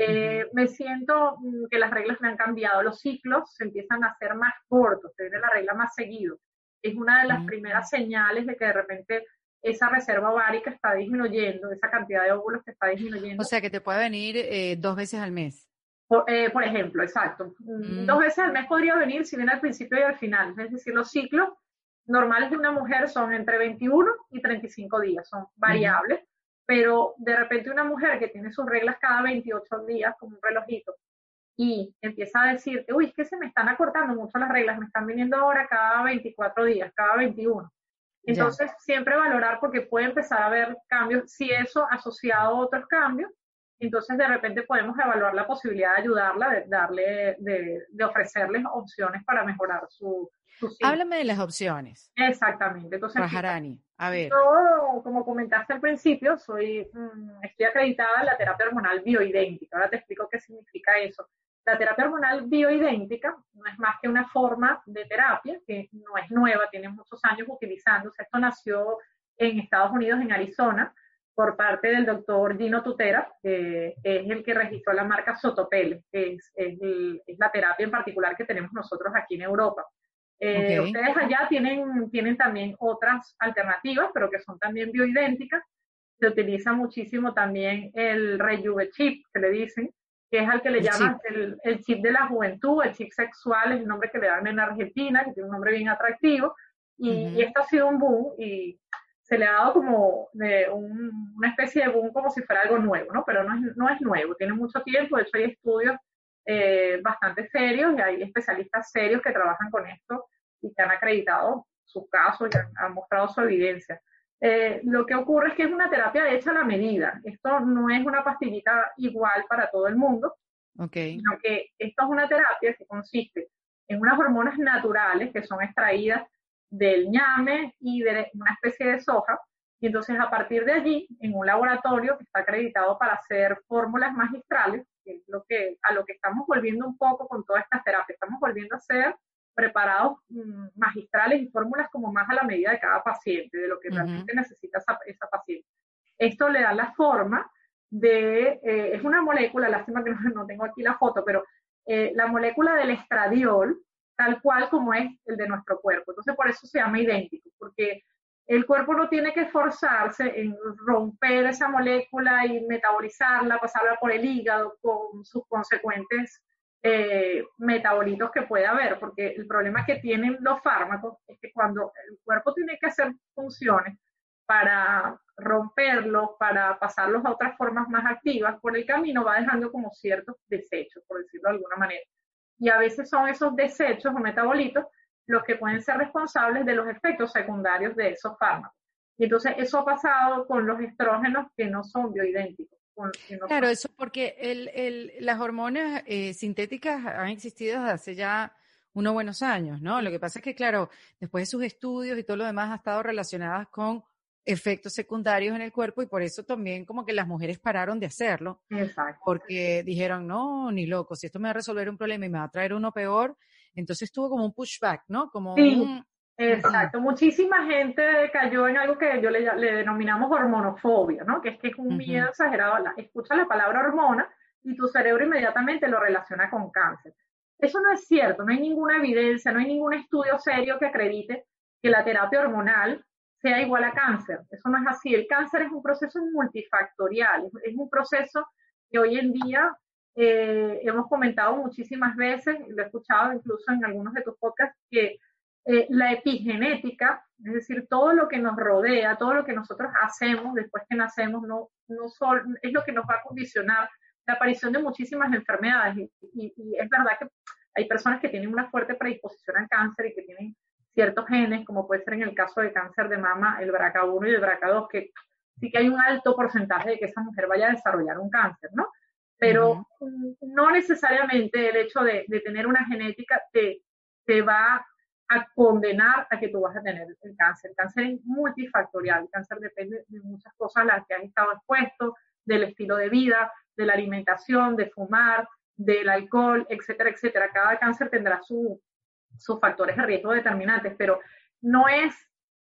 Eh, me siento mm, que las reglas me han cambiado, los ciclos se empiezan a hacer más cortos, se viene la regla más seguido. Es una de las primeras señales de que de repente esa reserva ovárica está disminuyendo, esa cantidad de óvulos que está disminuyendo. O sea, que te puede venir eh, dos veces al mes. Por, ejemplo, exacto. Mm, mm. Dos veces al mes podría venir si viene al principio y al final. Es decir, los ciclos normales de una mujer son entre 21 y 35 días, son variables, pero de repente una mujer que tiene sus reglas cada 28 días, como un relojito, y empieza a decirte, uy, es que se me están acortando mucho las reglas, me están viniendo ahora cada 24 días, cada 21. Entonces, siempre valorar porque puede empezar a haber cambios, si eso asociado a otros cambios, entonces de repente podemos evaluar la posibilidad de ayudarla, de darle, de, de ofrecerles opciones para mejorar su, Háblame de las opciones. Exactamente. Entonces, Rajarani, a ver. Yo, como comentaste al principio, soy, mm, estoy acreditada en la terapia hormonal bioidéntica. Ahora te explico qué significa eso. La terapia hormonal bioidéntica no es más que una forma de terapia que no es nueva, tiene muchos años utilizándose. Esto nació en Estados Unidos, en Arizona, por parte del doctor Gino Tutera, que es el que registró la marca Sotopel, que es, es, la terapia en particular que tenemos nosotros aquí en Europa. Eh, ustedes allá tienen, tienen también otras alternativas, pero que son también bioidénticas. Se utiliza muchísimo también el Rejuve Chip, que le dicen, que es al que le llaman el, el, chip de la juventud, el chip sexual, es el nombre que le dan en Argentina, que tiene un nombre bien atractivo. Y, esto ha sido un boom y se le ha dado como de una especie de boom como si fuera algo nuevo, ¿no? Pero no es, no es nuevo, tiene mucho tiempo, de hecho hay estudios eh, bastante serios y hay especialistas serios que trabajan con esto y que han acreditado sus casos y han, mostrado su evidencia. Eh, lo que ocurre es que es una terapia hecha a la medida. Esto no es una pastillita igual para todo el mundo, okay. sino que esto es una terapia que consiste en unas hormonas naturales que son extraídas del ñame y de una especie de soja. Y entonces a partir de allí, en un laboratorio que está acreditado para hacer fórmulas magistrales, lo que, a lo que estamos volviendo un poco con todas estas terapias. Estamos volviendo a ser preparados mm, magistrales y fórmulas como más a la medida de cada paciente, de lo que realmente necesita esa, esa, paciente. Esto le da la forma de, eh, es una molécula, lástima que no, tengo aquí la foto, pero eh, la molécula del estradiol, tal cual como es el de nuestro cuerpo. Entonces, por eso se llama idéntico, porque el cuerpo no tiene que esforzarse en romper esa molécula y metabolizarla, pasarla por el hígado con sus consecuentes eh, metabolitos que puede haber, porque el problema que tienen los fármacos es que cuando el cuerpo tiene que hacer funciones para romperlos, para pasarlos a otras formas más activas, por el camino va dejando como ciertos desechos, por decirlo de alguna manera. Y a veces son esos desechos o metabolitos los que pueden ser responsables de los efectos secundarios de esos fármacos. Y entonces eso ha pasado con los estrógenos que no son bioidénticos. claro, eso porque el, el, las hormonas eh, sintéticas han existido desde hace ya unos buenos años, ¿no? Lo que pasa es que, claro, después de sus estudios y todo lo demás ha estado relacionadas con efectos secundarios en el cuerpo y por eso también como que las mujeres pararon de hacerlo. Exacto. Porque dijeron, no, ni loco, si esto me va a resolver un problema y me va a traer uno peor, entonces tuvo como un pushback, ¿no? Como sí, exacto. Muchísima gente cayó en algo que yo le, denominamos hormonofobia, ¿no? Que es que es un miedo exagerado. escucha la palabra hormona y tu cerebro inmediatamente lo relaciona con cáncer. Eso no es cierto, no hay ninguna evidencia, no hay ningún estudio serio que acredite que la terapia hormonal sea igual a cáncer. Eso no es así. El cáncer es un proceso multifactorial, es un proceso que hoy en día eh, hemos comentado muchísimas veces, lo he escuchado incluso en algunos de tus podcasts, que eh, la epigenética, es decir, todo lo que nos rodea, todo lo que nosotros hacemos después que nacemos, no, no solo, es lo que nos va a condicionar la aparición de muchísimas enfermedades. Y, y, es verdad que hay personas que tienen una fuerte predisposición al cáncer y que tienen ciertos genes, como puede ser en el caso de cáncer de mama, el BRCA1 y el BRCA2, que sí que hay un alto porcentaje de que esa mujer vaya a desarrollar un cáncer, ¿no? Pero no necesariamente el hecho de, tener una genética te, te va a condenar a que tú vas a tener el cáncer. El cáncer es multifactorial, el cáncer depende de muchas cosas a las que has estado expuesto, del estilo de vida, de la alimentación, de fumar, del alcohol, etcétera, etcétera. Cada cáncer tendrá sus factores de riesgo determinantes, pero no es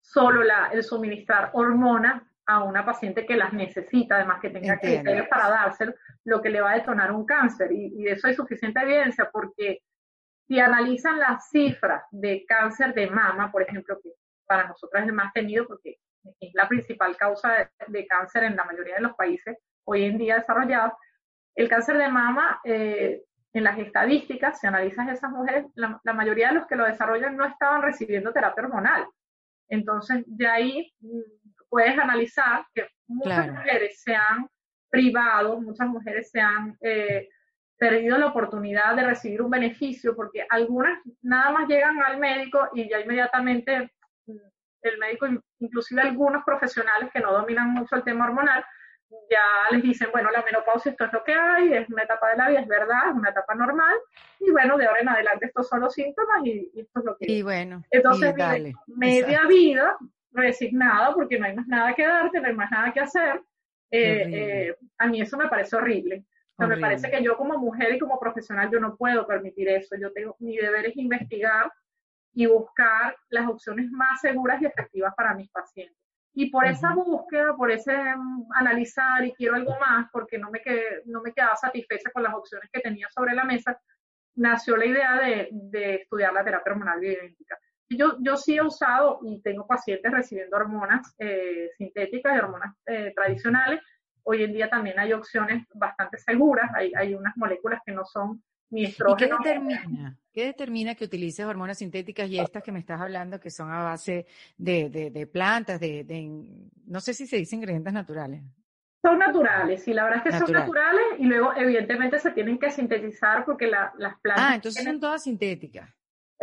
solo la, el suministrar hormonas a una paciente que las necesita, además que tenga criterios para dárselo, lo que le va a detonar un cáncer. Y, y, de eso hay suficiente evidencia porque si analizan las cifras de cáncer de mama, por ejemplo, que para nosotros es el más temido porque es la principal causa de, cáncer en la mayoría de los países hoy en día desarrollados, el cáncer de mama, eh, en las estadísticas, si analizas esas mujeres, la, mayoría de los que lo desarrollan no estaban recibiendo terapia hormonal. Entonces, de ahí mm, puedes analizar que muchas mujeres se han privado, muchas mujeres se han eh, perdido la oportunidad de recibir un beneficio, porque algunas nada más llegan al médico y ya inmediatamente mm, el médico, inclusive algunos profesionales que no dominan mucho el tema hormonal, ya les dicen, bueno, la menopausia esto es lo que hay, es una etapa de la vida, es verdad, es una etapa normal, y bueno, de ahora en adelante estos son los síntomas y, esto es lo que y bueno, Entonces, media vida resignada porque no hay más nada que darte, no hay más nada que hacer. Eh, eh, a mí eso me parece horrible. me parece que yo como mujer y como profesional yo no puedo permitir eso. Yo tengo, mi deber es investigar y buscar las opciones más seguras y efectivas para mis pacientes. Y por esa búsqueda, por ese mm, analizar y quiero algo más, porque no me, quedé, no me quedaba satisfecha con las opciones que tenía sobre la mesa, nació la idea de, de estudiar la terapia hormonal bioidéntica. Yo, yo sí he usado y tengo pacientes recibiendo hormonas eh, sintéticas y hormonas eh, tradicionales. Hoy en día también hay opciones bastante seguras, hay, hay unas moléculas que no son ni estrógenos. ¿Y qué determina? ¿Qué determina que utilices hormonas sintéticas y estas que me estás hablando que son a base de, de, de plantas, de, de, no sé si se dice ingredientes naturales? Son naturales, sí, la verdad es que son naturales y luego evidentemente se tienen que sintetizar porque la, las plantas... Ah, entonces son todas sintéticas.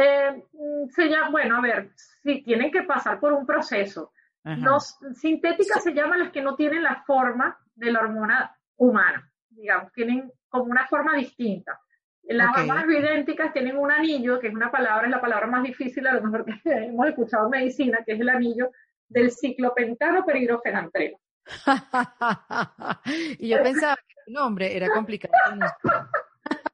Eh, mm, se llama, bueno, a ver, sí, tienen que pasar por un proceso. Los, sintéticas se llaman las que no tienen la forma de la hormona humana, digamos, tienen como una forma distinta. Las hormonas bioidénticas tienen un anillo, que es una palabra, es la palabra más difícil a lo mejor que hemos escuchado en medicina, que es el anillo del ciclopentano perhidrofenantreno. y yo pensaba que el nombre era complicado.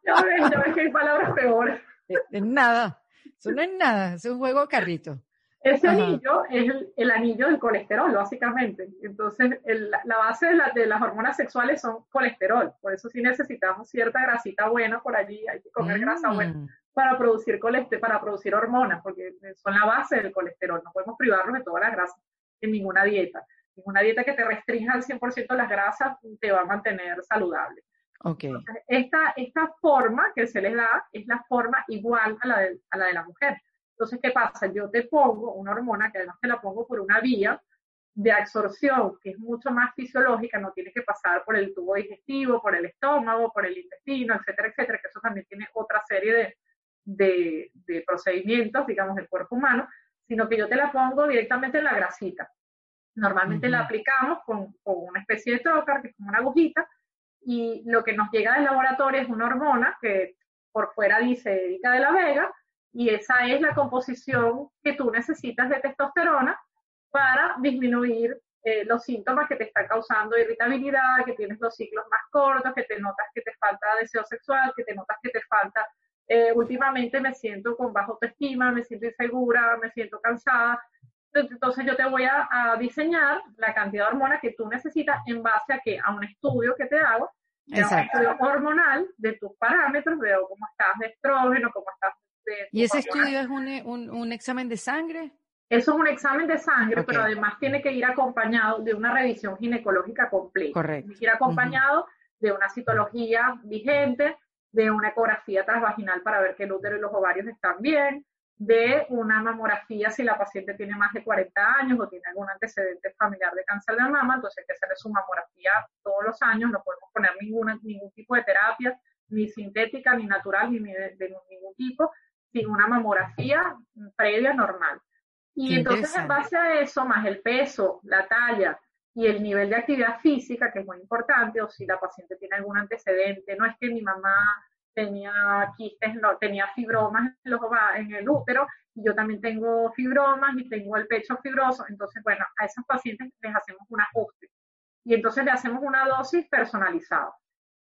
ya ves, ya ves que hay palabras peores. Es nada. Eso no es nada, es un juego carrito. Ese anillo es el, anillo del colesterol, básicamente. Entonces, la base de, las hormonas sexuales son colesterol. Por eso sí necesitamos cierta grasita buena por allí. Hay que comer grasa buena mm. para producir colesterol, para producir hormonas, porque son la base del colesterol. No podemos privarnos de todas las grasas en ninguna dieta. Ninguna dieta que te restrinja al 100% las grasas te va a mantener saludable. Okay. esta, esta forma que se les da es la forma igual a la, de, a la de la mujer. Entonces, ¿qué pasa? Yo te pongo una hormona que además te la pongo por una vía de absorción que es mucho más fisiológica, no tiene que pasar por el tubo digestivo, por el estómago, por el intestino, etcétera, etcétera, que eso también tiene otra serie de, de, de procedimientos, digamos, del cuerpo humano, sino que yo te la pongo directamente en la grasita. Normalmente la aplicamos con, con, una especie de trocar, que es como una agujita, y lo que nos llega del laboratorio es una hormona que por fuera dice Erika de la Vega y esa es la composición que tú necesitas de testosterona para disminuir eh, los síntomas que te están causando irritabilidad, que tienes los ciclos más cortos, que te notas que te falta deseo sexual, que te notas que te falta, eh, últimamente me siento con baja autoestima, me siento insegura, me siento cansada. Entonces yo te voy a, diseñar la cantidad de hormonas que tú necesitas en base a que a un estudio que te hago, un estudio hormonal de tus parámetros, veo cómo estás de estrógeno, cómo estás de... ¿Y ese estudio es un, un, un, examen de sangre? Eso es un examen de sangre, pero además tiene que ir acompañado de una revisión ginecológica completa. Correcto. Ir acompañado de una citología vigente, de una ecografía transvaginal para ver que el útero y los ovarios están bien, de una mamografía si la paciente tiene más de 40 años o tiene algún antecedente familiar de cáncer de mama, entonces hay que hacerle su mamografía todos los años, no podemos poner ninguna, ningún tipo de terapia, ni sintética, ni natural, ni de, ningún tipo, sin una mamografía previa normal. Y entonces en base a eso, más el peso, la talla y el nivel de actividad física, que es muy importante, o si la paciente tiene algún antecedente, no es que mi mamá tenía quistes, no, tenía fibromas en, el útero, y yo también tengo fibromas y tengo el pecho fibroso, entonces, bueno, a esos pacientes les hacemos un ajuste. Y entonces le hacemos una dosis personalizada.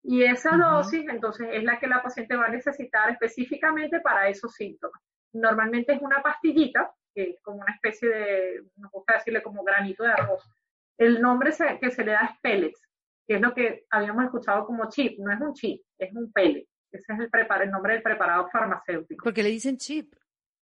Y esa dosis, entonces, es la que la paciente va a necesitar específicamente para esos síntomas. Normalmente es una pastillita, que es como una especie de, nos gusta decirle como granito de arroz. El nombre que se le da es pellets, que es lo que habíamos escuchado como chip. No es un chip, es un pellet. Ese es el, el nombre del preparado farmacéutico. ¿Por qué le dicen chip?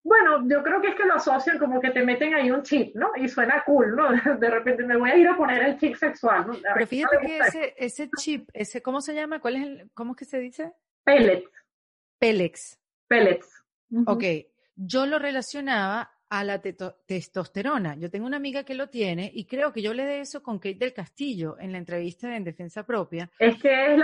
Bueno, yo creo que es que lo asocian como que te meten ahí un chip, ¿no? Y suena cool, ¿no? De repente me voy a ir a poner el chip sexual, ¿no? Pero fíjate que ese, ese chip, ese, ¿cómo se llama? ¿Cuál es el, cómo es que se dice? Pellets. Pellets. Pellets. Ok, yo lo relacionaba a la testosterona. Yo tengo una amiga que lo tiene y creo que yo le de eso con Kate del Castillo en la entrevista de En Defensa Propia. Es que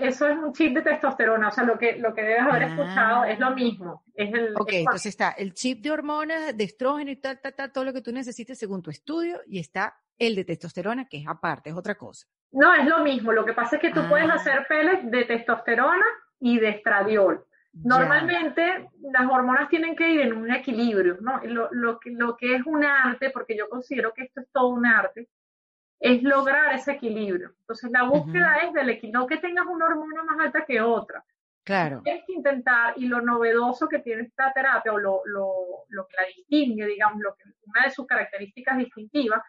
eso es un chip de testosterona, o sea, lo que, lo que debes haber escuchado es lo mismo. Es el, ok, entonces está el chip de hormonas, de estrógeno y tal, tal, tal, todo lo que tú necesites según tu estudio y está el de testosterona, que es aparte, es otra cosa. No, es lo mismo. Lo que pasa es que tú puedes ah. hacer pellets de testosterona y de estradiol. Normalmente las hormonas tienen que ir en un equilibrio, ¿no? Lo, lo, lo, que es un arte, porque yo considero que esto es todo un arte, es lograr ese equilibrio. Entonces la búsqueda es del equilibrio, no que tengas una hormona más alta que otra. Claro. Tienes que intentar, y lo novedoso que tiene esta terapia, o lo, lo, lo que la distingue, digamos, lo que, una de sus características distintivas,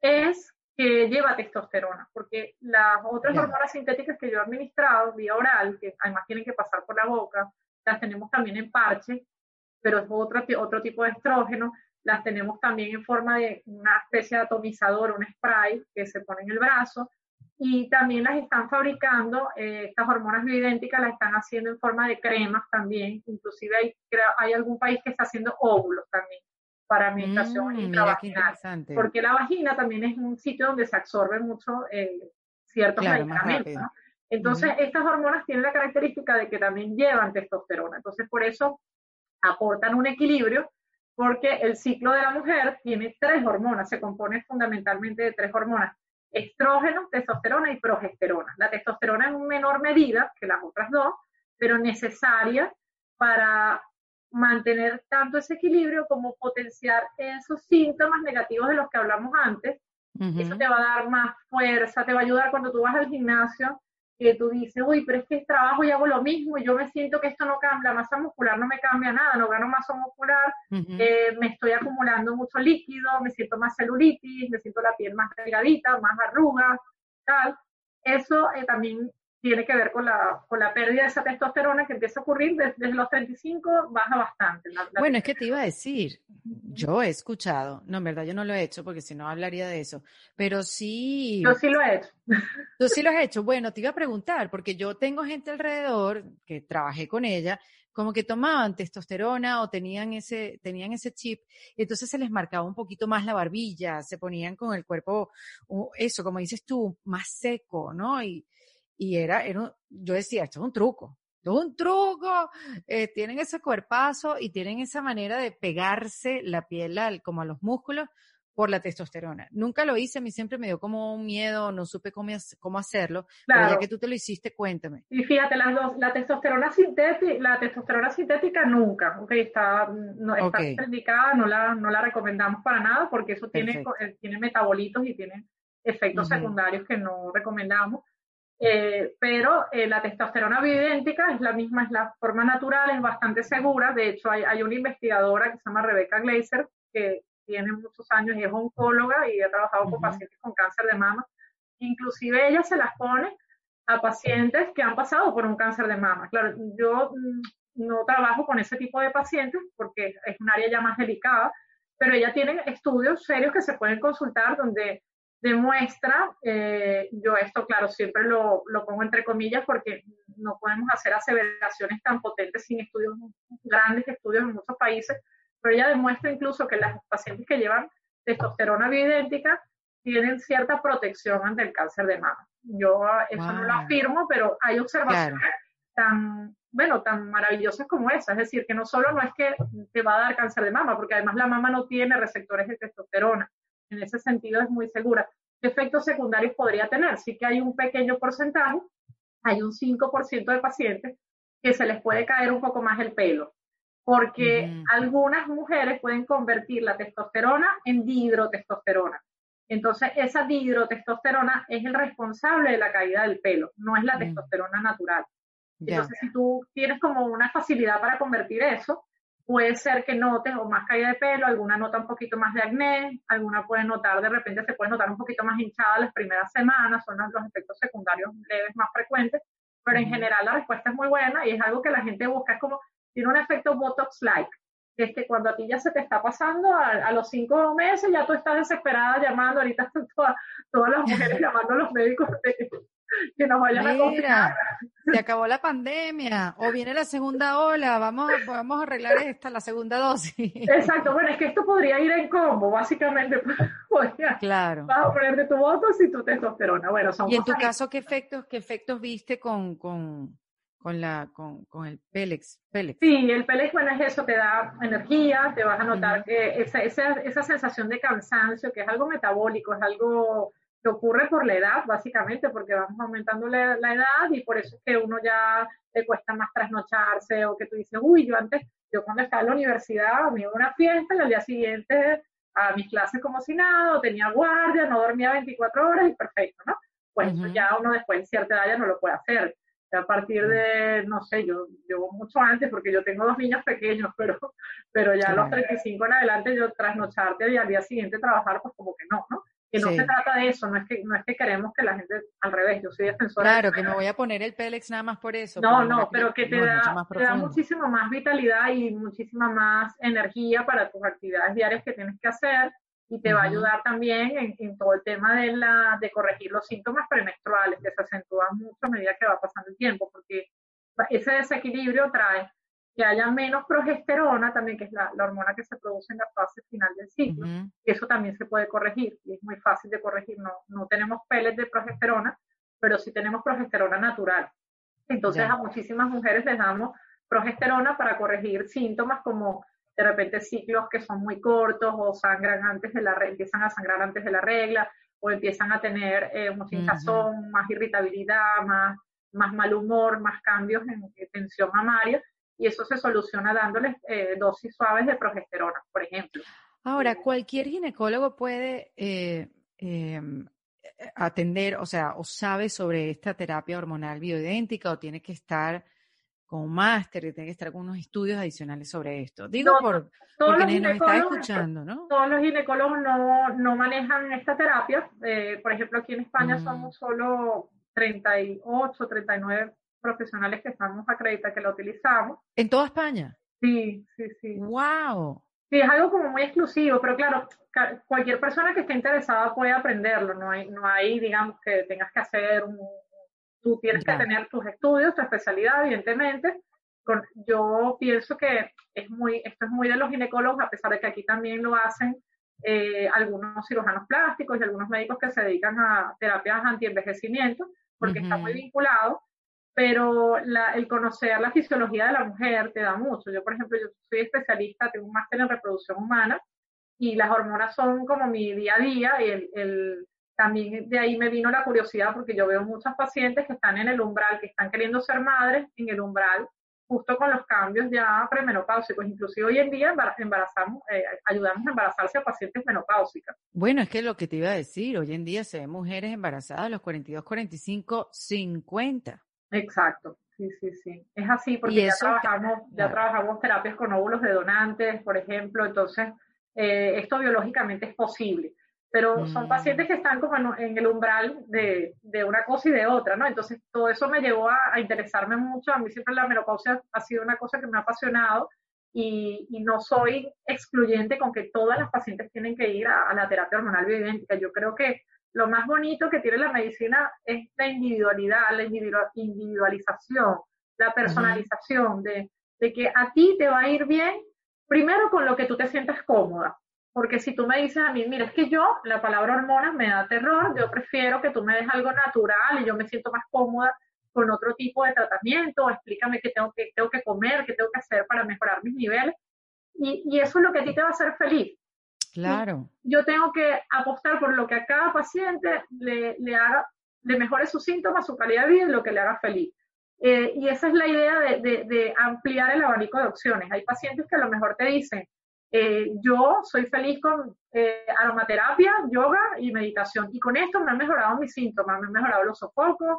es que lleva testosterona, porque las otras hormonas sintéticas que yo he administrado vía oral, que además tienen que pasar por la boca, las tenemos también en parche, pero es otro, otro tipo de estrógeno, las tenemos también en forma de una especie de atomizador, un spray que se pone en el brazo, y también las están fabricando, eh, estas hormonas bioidénticas las están haciendo en forma de cremas también, inclusive hay, hay algún país que está haciendo óvulos también para administración mm, intravaginal. Porque la vagina también es un sitio donde se absorbe mucho eh, ciertos medicamentos. Entonces, estas hormonas tienen la característica de que también llevan testosterona. Entonces, por eso aportan un equilibrio, porque el ciclo de la mujer tiene tres hormonas, se compone fundamentalmente de tres hormonas, estrógeno, testosterona y progesterona. La testosterona en menor medida que las otras dos, pero necesaria para mantener tanto ese equilibrio como potenciar esos síntomas negativos de los que hablamos antes. Eso te va a dar más fuerza, te va a ayudar cuando tú vas al gimnasio y tú dices, uy, pero es que trabajo y hago lo mismo y yo me siento que esto no cambia, la masa muscular no me cambia nada, no gano masa muscular, eh, me estoy acumulando mucho líquido, me siento más celulitis, me siento la piel más delgadita, más arrugas, tal. Eso eh, también tiene que ver con la, con la pérdida de esa testosterona que empieza a ocurrir desde, los 35, baja bastante. bueno, es que te iba a decir, yo he escuchado, no, en verdad yo no lo he hecho porque si no hablaría de eso, pero sí. Yo sí lo he hecho. Tú sí lo has hecho. Bueno, te iba a preguntar, porque yo tengo gente alrededor que trabajé con ella, como que tomaban testosterona o tenían ese, tenían ese chip, y entonces se les marcaba un poquito más la barbilla, se ponían con el cuerpo, eso, como dices tú, más seco, ¿no? Y, y era, era yo decía, esto es un truco, esto es un truco, eh, tienen ese cuerpazo y tienen esa manera de pegarse la piel al, como a los músculos por la testosterona. Nunca lo hice, a mí siempre me dio como un miedo, no supe cómo, cómo hacerlo, pero ya que tú te lo hiciste, cuéntame. Y fíjate, las dos, la testosterona sintética, la testosterona sintética nunca, okay, está, no, está indicada, no la, no la recomendamos para nada porque eso tiene, eh, tiene metabolitos y tiene efectos secundarios que no recomendamos. Eh, pero eh, la testosterona bioidéntica es la misma, es la forma natural, es bastante segura. De hecho, hay, hay una investigadora que se llama Rebecca Glazer, que tiene muchos años y es oncóloga y ha trabajado con pacientes con cáncer de mama. Inclusive ella se las pone a pacientes que han pasado por un cáncer de mama. Claro, yo mm, no trabajo con ese tipo de pacientes porque es un área ya más delicada, pero ella tiene estudios serios que se pueden consultar donde demuestra, eh, yo esto claro, siempre lo, lo, pongo entre comillas porque no podemos hacer aseveraciones tan potentes sin estudios, grandes estudios en muchos países, pero ella demuestra incluso que las pacientes que llevan testosterona bioidéntica tienen cierta protección ante el cáncer de mama. Yo eso no lo afirmo, pero hay observaciones tan, bueno, tan maravillosas como esa. Es decir, que no solo no es que te va a dar cáncer de mama, porque además la mama no tiene receptores de testosterona. En ese sentido es muy segura. ¿Qué efectos secundarios podría tener? Sí que hay un pequeño porcentaje, hay un 5% de pacientes que se les puede caer un poco más el pelo, porque algunas mujeres pueden convertir la testosterona en dihidrotestosterona. Entonces, esa dihidrotestosterona es el responsable de la caída del pelo, no es la testosterona natural. Entonces, si tú tienes como una facilidad para convertir eso, puede ser que notes o más caída de pelo, alguna nota un poquito más de acné, alguna puede notar, de repente se puede notar un poquito más hinchada las primeras semanas, son los efectos secundarios leves más frecuentes, pero en general la respuesta es muy buena y es algo que la gente busca, es como, tiene un efecto Botox-like, que es que cuando a ti ya se te está pasando, a, los cinco meses ya tú estás desesperada llamando, ahorita están todas, todas las mujeres llamando a los médicos que nos vayan a comprar. Se acabó la pandemia o viene la segunda ola, vamos, vamos a arreglar esta, la segunda dosis. Exacto, bueno, es que esto podría ir en combo, básicamente. claro. Vas a ponerte tu votos y tu testosterona. Bueno, son y en tu caso, ¿qué efectos, qué efectos viste con, con, con, la, con, con el Pélex, Sí, el Pélex, bueno, es eso, te da energía, te vas a notar que esa, esa, esa sensación de cansancio, que es algo metabólico, es algo que ocurre por la edad, básicamente, porque vamos aumentando la, edad y por eso es que uno ya le cuesta más trasnocharse o que tú dices, uy, yo antes, yo cuando estaba en la universidad me iba a una fiesta y al día siguiente a mis clases como si nada, tenía guardia, no dormía 24 horas y perfecto, ¿no? Pues ya uno después en cierta edad ya no lo puede hacer. a partir de, no sé, yo, yo mucho antes, porque yo tengo dos niños pequeños, pero, pero ya a los 35 en adelante yo trasnocharte y al día siguiente trabajar, pues como que no, ¿no? Que no se trata de eso, no es que no es que queremos que la gente al revés, yo soy defensora. Claro, que me voy a poner el Pélex nada más por eso. No, no, pero que te, da, te da muchísima más vitalidad y muchísima más energía para tus actividades diarias que tienes que hacer y te va a ayudar también en, en, todo el tema de, la, de corregir los síntomas premenstruales que se acentúan mucho a medida que va pasando el tiempo, porque ese desequilibrio trae que haya menos progesterona también, que es la, hormona que se produce en la fase final del ciclo, y eso también se puede corregir, y es muy fácil de corregir, no, no tenemos peles de progesterona, pero sí tenemos progesterona natural. Entonces a muchísimas mujeres les damos progesterona para corregir síntomas como de repente ciclos que son muy cortos o sangran antes de la empiezan a sangrar antes de la regla o empiezan a tener eh, mucha hinchazón, más irritabilidad, más, más mal humor, más cambios en tensión mamaria y eso se soluciona dándoles eh, dosis suaves de progesterona, por ejemplo. Ahora, cualquier ginecólogo puede eh, em, atender, o sea, o sabe sobre esta terapia hormonal bioidéntica o tiene que estar con un máster y tiene que estar con unos estudios adicionales sobre esto. Digo por, porque nos está escuchando, ¿no? Todos los ginecólogos no, no manejan esta terapia. Eh, por ejemplo, aquí en España mm. somos solo 38, 39 profesionales que estamos acreditados que lo utilizamos. ¿En toda España? Sí, sí, sí. ¡Wow! Sí, es algo como muy exclusivo, pero claro, cualquier persona que esté interesada puede aprenderlo, no hay, no hay digamos, que tengas que hacer un... Tú tienes que tener tus estudios, tu especialidad, evidentemente. Con, yo pienso que es muy, esto es muy de los ginecólogos, a pesar de que aquí también lo hacen eh, algunos cirujanos plásticos y algunos médicos que se dedican a terapias anti-envejecimiento, porque está muy vinculado pero el conocer la fisiología de la mujer te da mucho. Yo, por ejemplo, yo soy especialista, tengo un máster en reproducción humana y las hormonas son como mi día a día y el, también de ahí me vino la curiosidad porque yo veo muchas pacientes que están en el umbral, que están queriendo ser madres en el umbral, justo con los cambios ya premenopáusicos. Inclusive hoy en día embarazamos, eh, ayudamos a embarazarse a pacientes menopáusicas. Bueno, es que lo que te iba a decir, hoy en día se ven mujeres embarazadas a los 42, 45, 50. Exacto, sí, sí, sí. Es así porque ya trabajamos, ya trabajamos terapias con óvulos de donantes, por ejemplo, entonces eh, esto biológicamente es posible. Pero son mm. pacientes que están como en, el umbral de, de, una cosa y de otra, ¿no? Entonces todo eso me llevó a, interesarme mucho. A mí siempre la menopausia ha sido una cosa que me ha apasionado y, no soy excluyente con que todas las pacientes tienen que ir a, la terapia hormonal bioidéntica. Yo creo que lo más bonito que tiene la medicina es la individualidad, la individualización, la personalización, de, de que a ti te va a ir bien, primero con lo que tú te sientas cómoda. Porque si tú me dices a mí, mira, es que yo, la palabra hormonas me da terror, yo prefiero que tú me des algo natural y yo me siento más cómoda con otro tipo de tratamiento, explícame qué tengo que, tengo que comer, qué tengo que hacer para mejorar mis niveles. Y, y eso es lo que a ti te va a hacer feliz. Claro. yo tengo que apostar por lo que a cada paciente le, le haga, le mejore sus síntomas, su calidad de vida y lo que le haga feliz. Eh, y esa es la idea de, de, de, ampliar el abanico de opciones. Hay pacientes que a lo mejor te dicen, eh, yo soy feliz con eh, aromaterapia, yoga y meditación. Y con esto me han mejorado mis síntomas, me han mejorado los sofocos.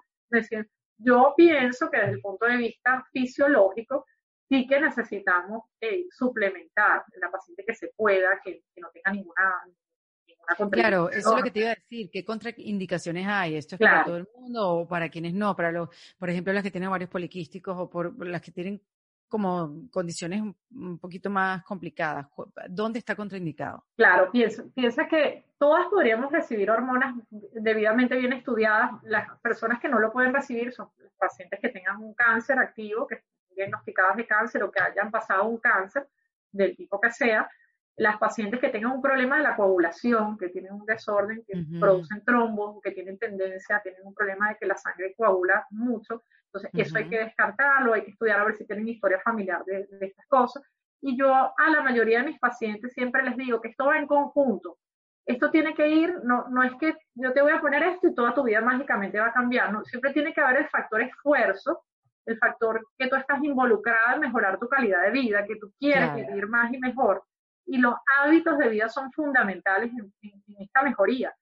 Yo pienso que desde el punto de vista fisiológico, sí que necesitamos eh, suplementar la paciente que se pueda, que, no tenga ninguna, ninguna Claro, eso es lo que te iba a decir. ¿Qué contraindicaciones hay? ¿Esto es para todo el mundo o para quienes no? Para los, por ejemplo, las que tienen varios poliquísticos o por las que tienen como condiciones un poquito más complicadas. ¿Dónde está contraindicado? Claro, piensa, piensa que todas podríamos recibir hormonas debidamente bien estudiadas. Las personas que no lo pueden recibir son los pacientes que tengan un cáncer activo, que diagnosticadas de cáncer o que hayan pasado un cáncer del tipo que sea. Las pacientes que tengan un problema de la coagulación, que tienen un desorden, que producen trombos, que tienen tendencia, tienen un problema de que la sangre coagula mucho entonces, eso hay que descartarlo, hay que estudiar a ver si tienen historia familiar de, estas cosas. Y yo a la mayoría de mis pacientes siempre les digo que esto va en conjunto. Esto tiene que ir, no, no es que yo te voy a poner esto y toda tu vida mágicamente va a cambiar, no, siempre tiene que haber el factor esfuerzo, el factor que tú estás involucrada en mejorar tu calidad de vida, que tú quieres vivir más y mejor. Y los hábitos de vida son fundamentales en esta mejoría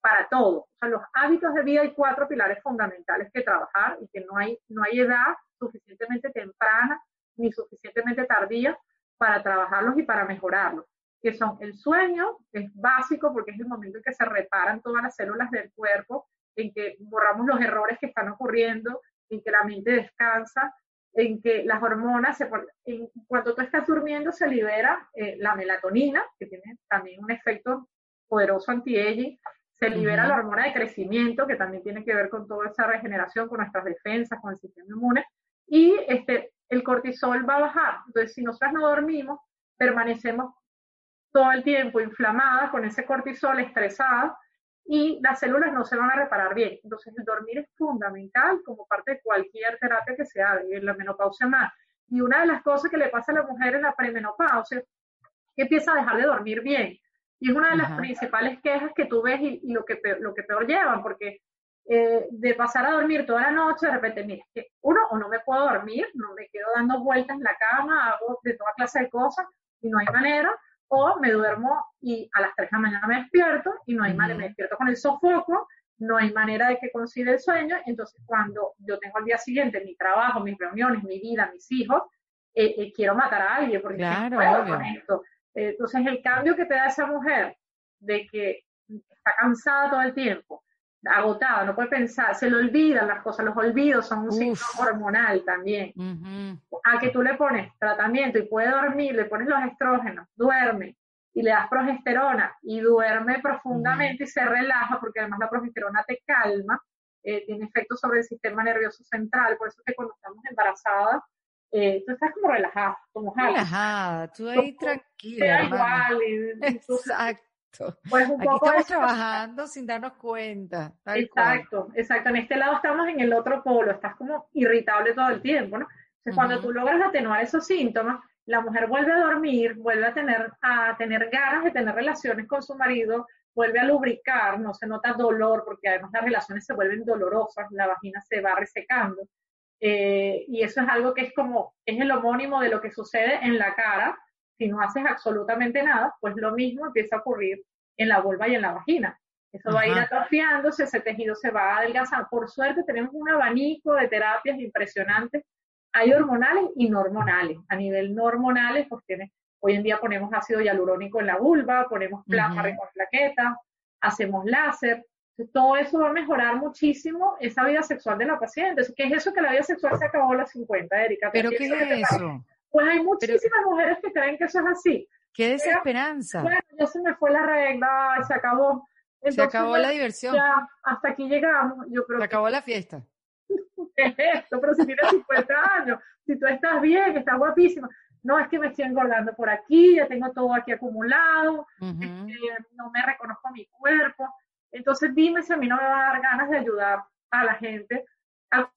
para todo. O sea, los hábitos de vida hay cuatro pilares fundamentales que trabajar y que no hay, no hay edad suficientemente temprana ni suficientemente tardía para trabajarlos y para mejorarlos, que son el sueño, que es básico porque es el momento en que se reparan todas las células del cuerpo, en que borramos los errores que están ocurriendo, en que la mente descansa, en que las hormonas, se, en, cuando tú estás durmiendo se libera eh, la melatonina, que tiene también un efecto poderoso anti-aging, se libera la hormona de crecimiento, que también tiene que ver con toda esa regeneración, con nuestras defensas, con el sistema inmune, y este, el cortisol va a bajar. Entonces, si nosotras no dormimos, permanecemos todo el tiempo inflamadas con ese cortisol, estresadas, y las células no se van a reparar bien. Entonces, el dormir es fundamental como parte de cualquier terapia que se haga, en la menopausia más. Y una de las cosas que le pasa a la mujer en la premenopausia es que empieza a dejar de dormir bien. Y es una de las principales quejas que tú ves y, lo, que peor, lo que peor llevan, porque eh, de pasar a dormir toda la noche, de repente, mira, que uno, o no me puedo dormir, no me quedo dando vueltas en la cama, hago de toda clase de cosas y no hay manera, o me duermo y a las 3 de la mañana me despierto y no hay manera, me despierto con el sofoco, no hay manera de que consiga el sueño, entonces cuando yo tengo al día siguiente mi trabajo, mis reuniones, mi vida, mis hijos, eh, eh, quiero matar a alguien porque claro, con esto. Entonces, el cambio que te da esa mujer de que está cansada todo el tiempo, agotada, no puede pensar, se le olvidan las cosas, los olvidos son un signo hormonal también. A que tú le pones tratamiento y puede dormir, le pones los estrógenos, duerme y le das progesterona y duerme profundamente y se relaja, porque además la progesterona te calma, eh, tiene efectos sobre el sistema nervioso central, por eso que cuando estamos embarazadas eh, tú estás como relajada, como relajada, tú ahí tranquila. igual. exacto. Pues un Aquí poco estamos trabajando sin darnos cuenta. exacto, exacto. En este lado estamos en el otro polo, estás como irritable todo el tiempo, ¿no? Entonces, cuando tú logras atenuar esos síntomas, la mujer vuelve a dormir, vuelve a tener, a tener ganas de tener relaciones con su marido, vuelve a lubricar, no se nota dolor, porque además las relaciones se vuelven dolorosas, la vagina se va resecando. Eh, y eso es algo que es como, es el homónimo de lo que sucede en la cara. Si no haces absolutamente nada, pues lo mismo empieza a ocurrir en la vulva y en la vagina. Eso va a ir atrofiándose, ese tejido se va a adelgazar. Por suerte tenemos un abanico de terapias impresionantes. Hay hormonales y no hormonales. A nivel no hormonales, pues tiene, hoy en día ponemos ácido hialurónico en la vulva, ponemos plasma con plaquetas, hacemos láser, todo eso va a mejorar muchísimo esa vida sexual de la paciente. ¿Qué es eso que la vida sexual se acabó a los 50, Erika? ¿Pero qué es eso? Pues hay muchísimas mujeres que creen que eso es así. ¡Qué desesperanza! bueno, ya se me fue la regla, se acabó. se acabó la diversión. Ya, hasta aquí llegamos. Yo creo se acabó la fiesta. ¿Qué es esto? Pero si tienes 50 años, si tú estás bien, estás guapísima. No, es que me estoy engordando por aquí, ya tengo todo aquí acumulado, este, no me reconozco mi cuerpo. Entonces dime si a mí no me va a dar ganas de ayudar a la gente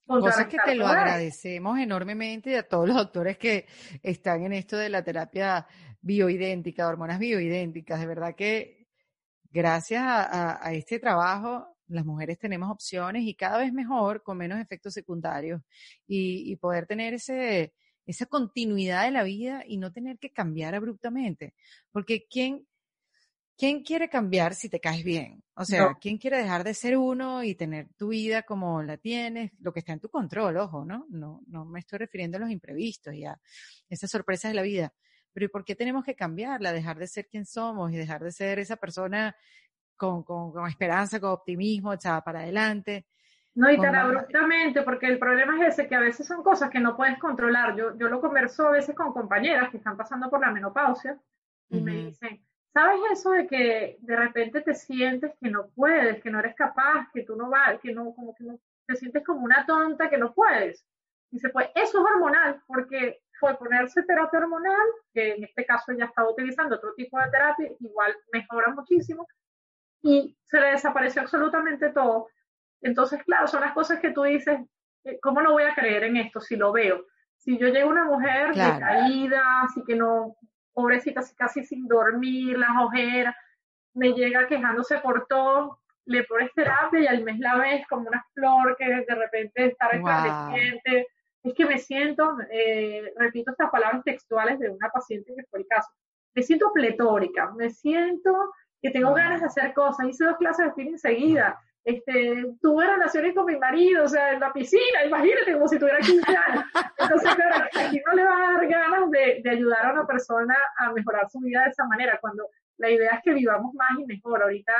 Cosas que te lo agradecemos enormemente a todos los doctores que están en esto de la terapia bioidéntica, hormonas bioidénticas. De verdad que gracias a, este trabajo las mujeres tenemos opciones y cada vez mejor, con menos efectos secundarios y, y poder tener ese, esa continuidad de la vida y no tener que cambiar abruptamente. Porque ¿quién, ¿quién quiere cambiar si te caes bien? O sea, ¿quién quiere dejar de ser uno y tener tu vida como la tienes? Lo que está en tu control, ojo, ¿no? No, no me estoy refiriendo a los imprevistos y a esas sorpresas de la vida. Pero ¿y por qué tenemos que cambiarla? Dejar de ser quien somos y dejar de ser esa persona con, con, con esperanza, con optimismo, echada para adelante. No, y tan abruptamente, porque el problema es ese, que a veces son cosas que no puedes controlar. Yo, yo lo converso a veces con compañeras que están pasando por la menopausia y me dicen, ¿Sabes eso de que de repente te sientes que no puedes, que no eres capaz, que tú no vas, que no, como que no, te sientes como una tonta que no puedes? Dice, pues eso es hormonal, porque fue ponerse terapia hormonal, que en este caso ella estaba utilizando otro tipo de terapia, igual mejora muchísimo, y se le desapareció absolutamente todo. Entonces, claro, son las cosas que tú dices, eh, ¿cómo no voy a creer en esto si lo veo? Si yo llego a una mujer decaída, así que no, pobrecita, casi sin dormir, las ojeras, me llega quejándose por todo, le pones terapia y al mes la ves como una flor que de repente está resplandeciente. Es que me siento, eh, repito estas palabras textuales de una paciente que fue el caso, me siento pletórica, me siento que tengo ganas de hacer cosas, hice dos clases de spinning enseguida, este, tuve relaciones con mi marido, o sea, en la piscina, imagínate, como si tuviera 15 años. Entonces, claro, aquí no le va a dar ganas de, de, ayudar a una persona a mejorar su vida de esa manera, cuando la idea es que vivamos más y mejor. Ahorita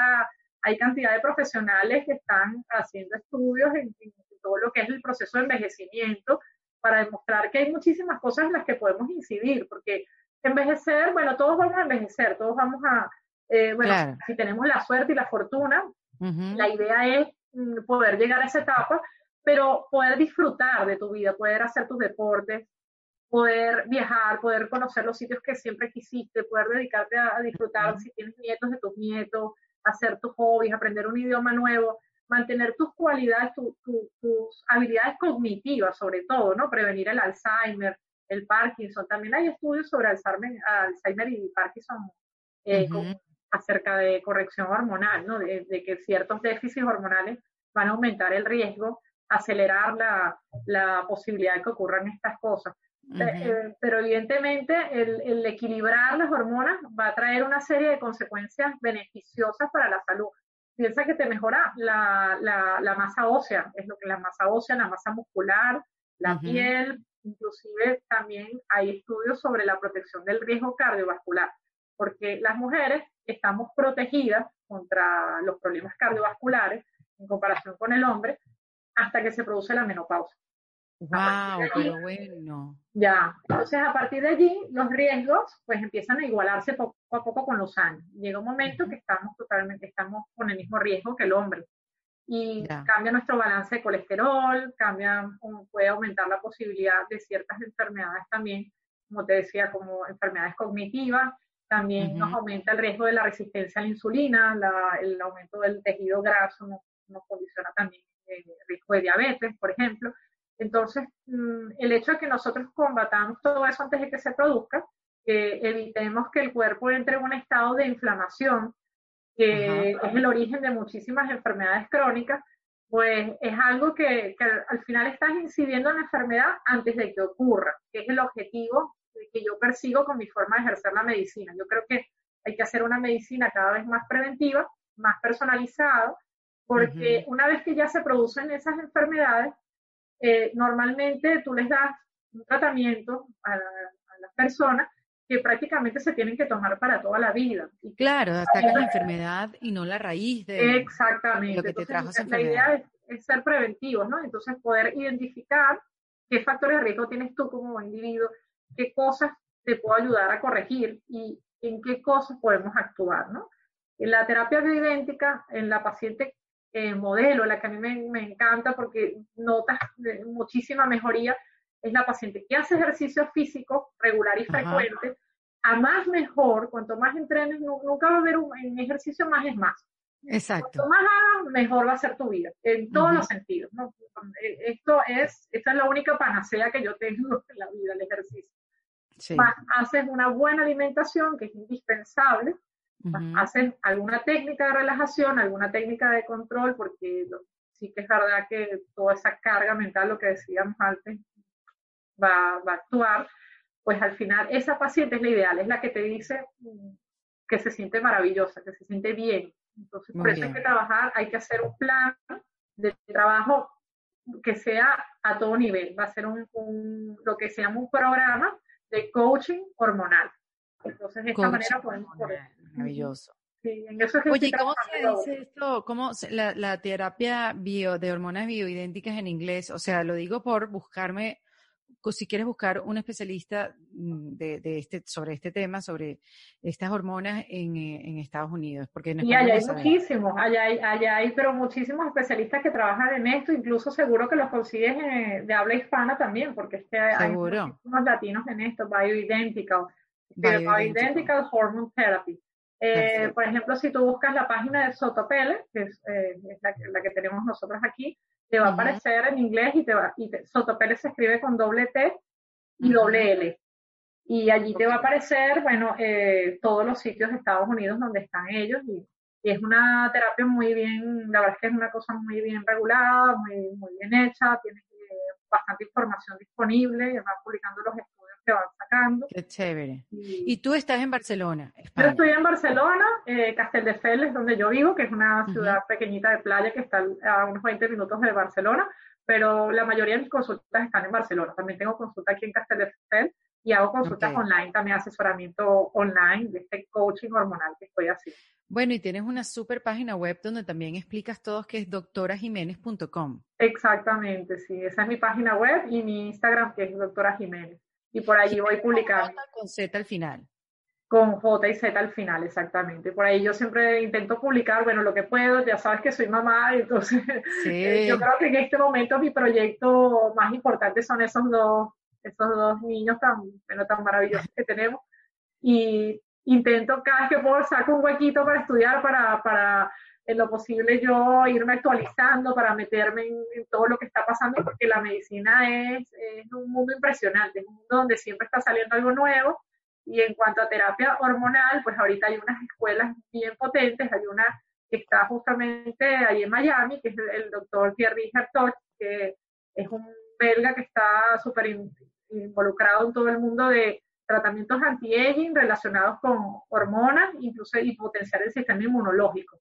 hay cantidad de profesionales que están haciendo estudios en, en todo lo que es el proceso de envejecimiento para demostrar que hay muchísimas cosas en las que podemos incidir, porque envejecer, bueno, todos vamos a envejecer, todos vamos a, eh, bueno, si tenemos la suerte y la fortuna, la idea es mm, poder llegar a esa etapa, pero poder disfrutar de tu vida, poder hacer tus deportes, poder viajar, poder conocer los sitios que siempre quisiste, poder dedicarte a, disfrutar si tienes nietos de tus nietos, hacer tus hobbies, aprender un idioma nuevo, mantener tus cualidades, tus habilidades cognitivas sobre todo, ¿no? Prevenir el Alzheimer, el Parkinson. También hay estudios sobre Alzheimer, Alzheimer y Parkinson eh, acerca de corrección hormonal, ¿no? De, que ciertos déficits hormonales van a aumentar el riesgo, acelerar la, la posibilidad de que ocurran estas cosas. Eh, eh, pero evidentemente el, el, equilibrar las hormonas va a traer una serie de consecuencias beneficiosas para la salud. Piensa que te mejora la, la, la masa ósea, es lo que la masa ósea, la masa muscular, la piel, inclusive también hay estudios sobre la protección del riesgo cardiovascular, porque las mujeres estamos protegidas contra los problemas cardiovasculares en comparación con el hombre hasta que se produce la menopausia. Wow, pero bueno. Ya, entonces a partir de allí los riesgos pues empiezan a igualarse poco a poco con los años. Llega un momento que estamos totalmente, estamos con el mismo riesgo que el hombre. Y cambia nuestro balance de colesterol, cambia, puede aumentar la posibilidad de ciertas enfermedades también, como te decía, como enfermedades cognitivas, también nos aumenta el riesgo de la resistencia a la insulina, el aumento del tejido graso nos, nos condiciona también el riesgo de diabetes, por ejemplo. Entonces, mm, el hecho de que nosotros combatamos todo eso antes de que se produzca, que evitemos que el cuerpo entre en un estado de inflamación, que es el origen de muchísimas enfermedades crónicas, pues es algo que, que, al final estás incidiendo en la enfermedad antes de que ocurra, que es el objetivo que yo persigo con mi forma de ejercer la medicina. Yo creo que hay que hacer una medicina cada vez más preventiva, más personalizada, porque una vez que ya se producen esas enfermedades, eh, normalmente tú les das un tratamiento a, las personas que prácticamente se tienen que tomar para toda la vida. Y claro, atacan la enfermedad y no la raíz de Exactamente. lo que te trajo esa La idea es, es, ser preventivos, ¿no? Entonces poder identificar qué factores de riesgo tienes tú como individuo, qué cosas te puedo ayudar a corregir y en qué cosas podemos actuar, ¿no? En la terapia bioidéntica, en la paciente eh, modelo, la que a mí me, encanta porque notas muchísima mejoría, es la paciente que hace ejercicio físico regular y frecuente, a más mejor, cuanto más entrenes, nunca va a haber un, ejercicio más es más. Exacto. Cuanto más hagas, mejor va a ser tu vida, en todos los sentidos. Eh, esto es, esta es la única panacea que yo tengo en la vida, el ejercicio. Más haces una buena alimentación, que es indispensable, haces alguna técnica de relajación, alguna técnica de control, porque sí que es verdad que toda esa carga mental, lo que decíamos antes, va, va a actuar pues al final esa paciente es la ideal, es la que te dice mm, que se siente maravillosa, que se siente bien. Entonces, por eso hay que trabajar, hay que hacer un plan de trabajo que sea a todo nivel. Va a ser un, lo que se llama un programa de coaching hormonal. Entonces, de esta manera podemos... Maravilloso. Sí, en eso es que Oye, ¿cómo se dice esto? ¿Cómo la, la terapia bio de hormonas bioidénticas en inglés? O sea, lo digo por buscarme si quieres buscar un especialista mm, de, este, sobre este tema, sobre estas hormonas en, eh, Estados Unidos. Porque y allá hay muchísimos, allá hay, allá hay, pero muchísimos especialistas que trabajan en esto, incluso seguro que los consigues eh, de habla hispana también, porque es que hay muchísimos latinos en esto, Bioidentical, Bioidentical, Hormone Therapy. Eh, por ejemplo, si tú buscas la página de Sotopele, que es, la, la, que tenemos nosotros aquí, te va a aparecer en inglés y te va, y Sotopele se escribe con doble T y doble L. Y allí te va a aparecer, bueno, eh, todos los sitios de Estados Unidos donde están ellos y, es una terapia muy bien, la verdad es que es una cosa muy bien regulada, muy, muy bien hecha, tiene bastante información disponible, y van publicando los estudios que van sacando. Qué chévere. Y, tú estás en Barcelona, España. Yo estoy en Barcelona, eh, Castelldefels, donde yo vivo, que es una ciudad pequeñita de playa que está a unos 20 minutos de Barcelona, pero la mayoría de mis consultas están en Barcelona. También tengo consulta aquí en Castelldefels y hago consultas online, también asesoramiento online de este coaching hormonal que estoy haciendo. Bueno, y tienes una super página web donde también explicas todo, que es doctorajiménez.com. Exactamente, sí, esa es mi página web y mi Instagram, que es doctora Jiménez y por allí voy publicando. Con Z al final. Con J y Z al final, exactamente. Por ahí yo siempre intento publicar, bueno, lo que puedo, ya sabes que soy mamá, entonces yo creo que en este momento mi proyecto más importante son esos dos, esos dos niños tan, bueno, tan maravillosos que tenemos. Y intento cada vez que puedo sacar un huequito para estudiar, para, para en lo posible yo irme actualizando para meterme en, todo lo que está pasando, porque la medicina es, un mundo impresionante, es un mundo donde siempre está saliendo algo nuevo. Y en cuanto a terapia hormonal, pues ahorita hay unas escuelas bien potentes, hay una que está justamente ahí en Miami, que es el, doctor Thierry Hertog, que es un belga que está súper involucrado en todo el mundo de tratamientos anti-aging relacionados con hormonas, incluso y potenciar el sistema inmunológico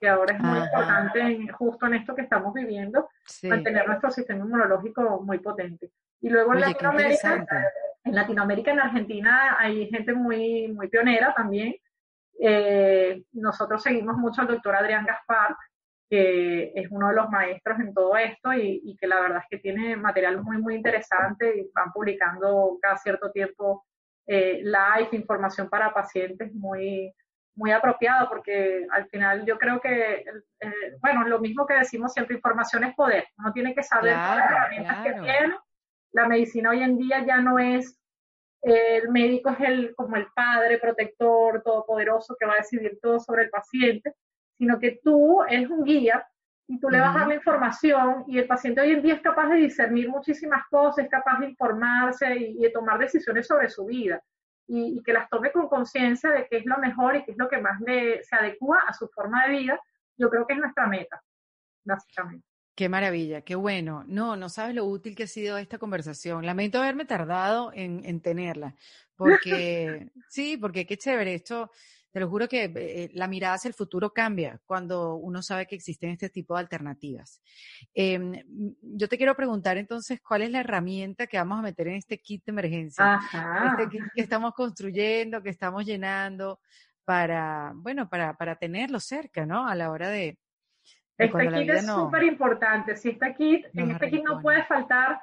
que ahora es muy importante justo en esto que estamos viviendo, mantener nuestro sistema inmunológico muy potente. Y luego en Latinoamérica, en Latinoamérica, en Argentina hay gente muy, muy pionera también. Eh, nosotros seguimos mucho al doctor Adrián Gaspar, que es uno de los maestros en todo esto y, que la verdad es que tiene material muy, muy interesante y van publicando cada cierto tiempo eh, live, información para pacientes muy, muy apropiado porque al final yo creo que, eh, bueno, lo mismo que decimos siempre, información es poder. Uno tiene que saber todas las herramientas que tiene. La medicina hoy en día ya no es, el médico es el, como el padre protector todopoderoso que va a decidir todo sobre el paciente, sino que tú eres un guía y tú le vas a dar la información y el paciente hoy en día es capaz de discernir muchísimas cosas, es capaz de informarse y de tomar decisiones sobre su vida y, que las tome con conciencia de qué es lo mejor y qué es lo que más le, se adecua a su forma de vida, yo creo que es nuestra meta, básicamente. Qué maravilla, qué bueno. No, no sabes lo útil que ha sido esta conversación. Lamento haberme tardado en, en tenerla, porque sí, porque qué chévere. Esto, te lo juro que eh, la mirada hacia el futuro cambia cuando uno sabe que existen este tipo de alternativas. Em, yo te quiero preguntar entonces, ¿cuál es la herramienta que vamos a meter en este kit de emergencia? Este kit que estamos construyendo, que estamos llenando para, bueno, para, para tenerlo cerca, ¿no? A la hora de... este kit es súper importante. Si este kit, en este kit no puede faltar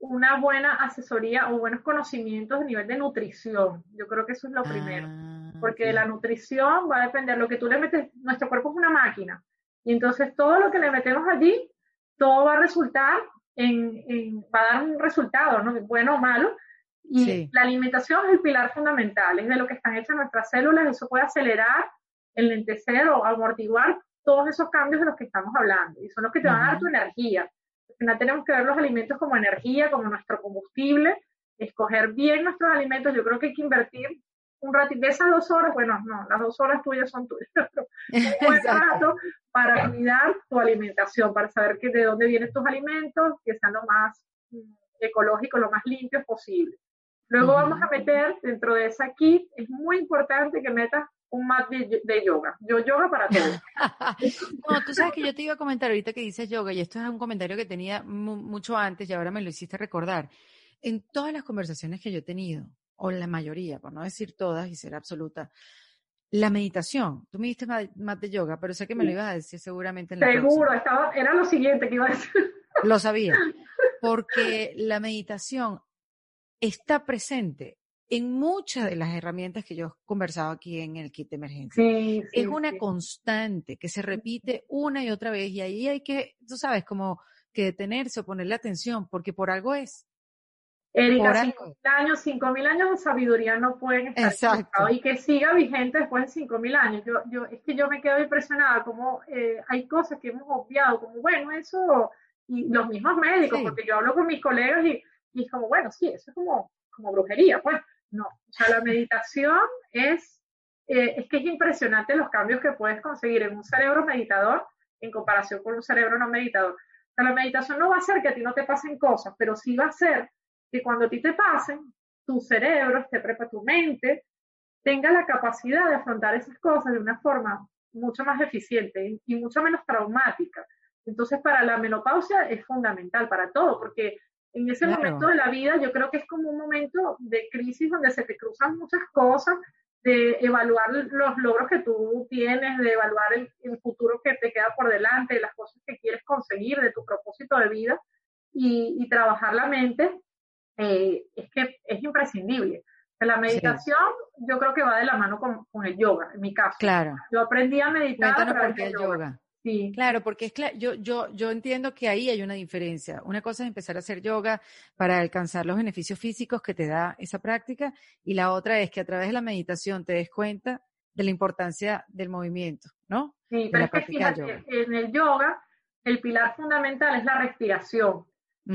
una buena asesoría o buenos conocimientos a nivel de nutrición. Yo creo que eso es lo primero, ah, porque de la nutrición va a depender lo que tú le metes, nuestro cuerpo es una máquina, y entonces todo lo que le metemos allí, todo va a resultar en, va a dar un resultado, ¿no? bueno o malo, y la alimentación es el pilar fundamental, es de lo que están hechas nuestras células, eso puede acelerar, enlentecer o amortiguar todos esos cambios de los que estamos hablando, y son los que te van a dar tu energía al final tenemos que ver los alimentos como energía, como nuestro combustible, escoger bien nuestros alimentos. Yo creo que hay que invertir un ratito de esas dos horas, bueno, no, las dos horas tuyas son tuyas, un buen rato para cuidar tu alimentación, para saber que de dónde vienen tus alimentos, que sean lo más mm, ecológicos, lo más limpios posible. Luego vamos a meter dentro de esa kit, es muy importante que metas un mat de, yoga. Yo yoga para todo. no, tú sabes que yo te iba a comentar ahorita que dices yoga, y esto es un comentario que tenía mucho antes y ahora me lo hiciste recordar. En todas las conversaciones que yo he tenido, o la mayoría, por no decir todas y ser absoluta, la meditación. Tú me diste mat de yoga, pero sé que me lo ibas a decir seguramente en la Seguro, estaba, era lo siguiente que iba a decir. Lo sabía. Porque la meditación está presente en muchas de las herramientas que yo he conversado aquí en el kit de emergencia. es una constante que se repite una y otra vez y ahí hay que, tú sabes, como que detenerse o ponerle atención porque por algo es. Erika, cinco mil años, cinco mil años de sabiduría no pueden estar Exacto. y que siga vigente después de cinco mil años. Yo, yo, es que yo me quedo impresionada como eh, hay cosas que hemos obviado, como bueno, eso, y los mismos médicos, porque yo hablo con mis colegas y, y es como, bueno, sí, eso es como, como brujería, pues no, o sea, la meditación es, eh, es que es impresionante los cambios que puedes conseguir en un cerebro meditador en comparación con un cerebro no meditador. O sea, la meditación no va a hacer que a ti no te pasen cosas, pero sí va a hacer que cuando a ti te pasen, tu cerebro, esté preparado, tu mente, tenga la capacidad de afrontar esas cosas de una forma mucho más eficiente y mucho menos traumática. Entonces, para la menopausia es fundamental, para todo, porque en ese momento de la vida yo creo que es como un momento de crisis donde se te cruzan muchas cosas, de evaluar los logros que tú tienes, de evaluar el, futuro que te queda por delante, de las cosas que quieres conseguir, de tu propósito de vida y, trabajar la mente, eh, es que es imprescindible. La meditación yo creo que va de la mano con, el yoga, en mi caso. Claro. Yo aprendí a meditar a través del yoga. Sí. Claro, porque es yo, yo, yo entiendo que ahí hay una diferencia. Una cosa es empezar a hacer yoga para alcanzar los beneficios físicos que te da esa práctica y la otra es que a través de la meditación te des cuenta de la importancia del movimiento, ¿no? Sí, pero es que fíjate, en el yoga el pilar fundamental es la respiración.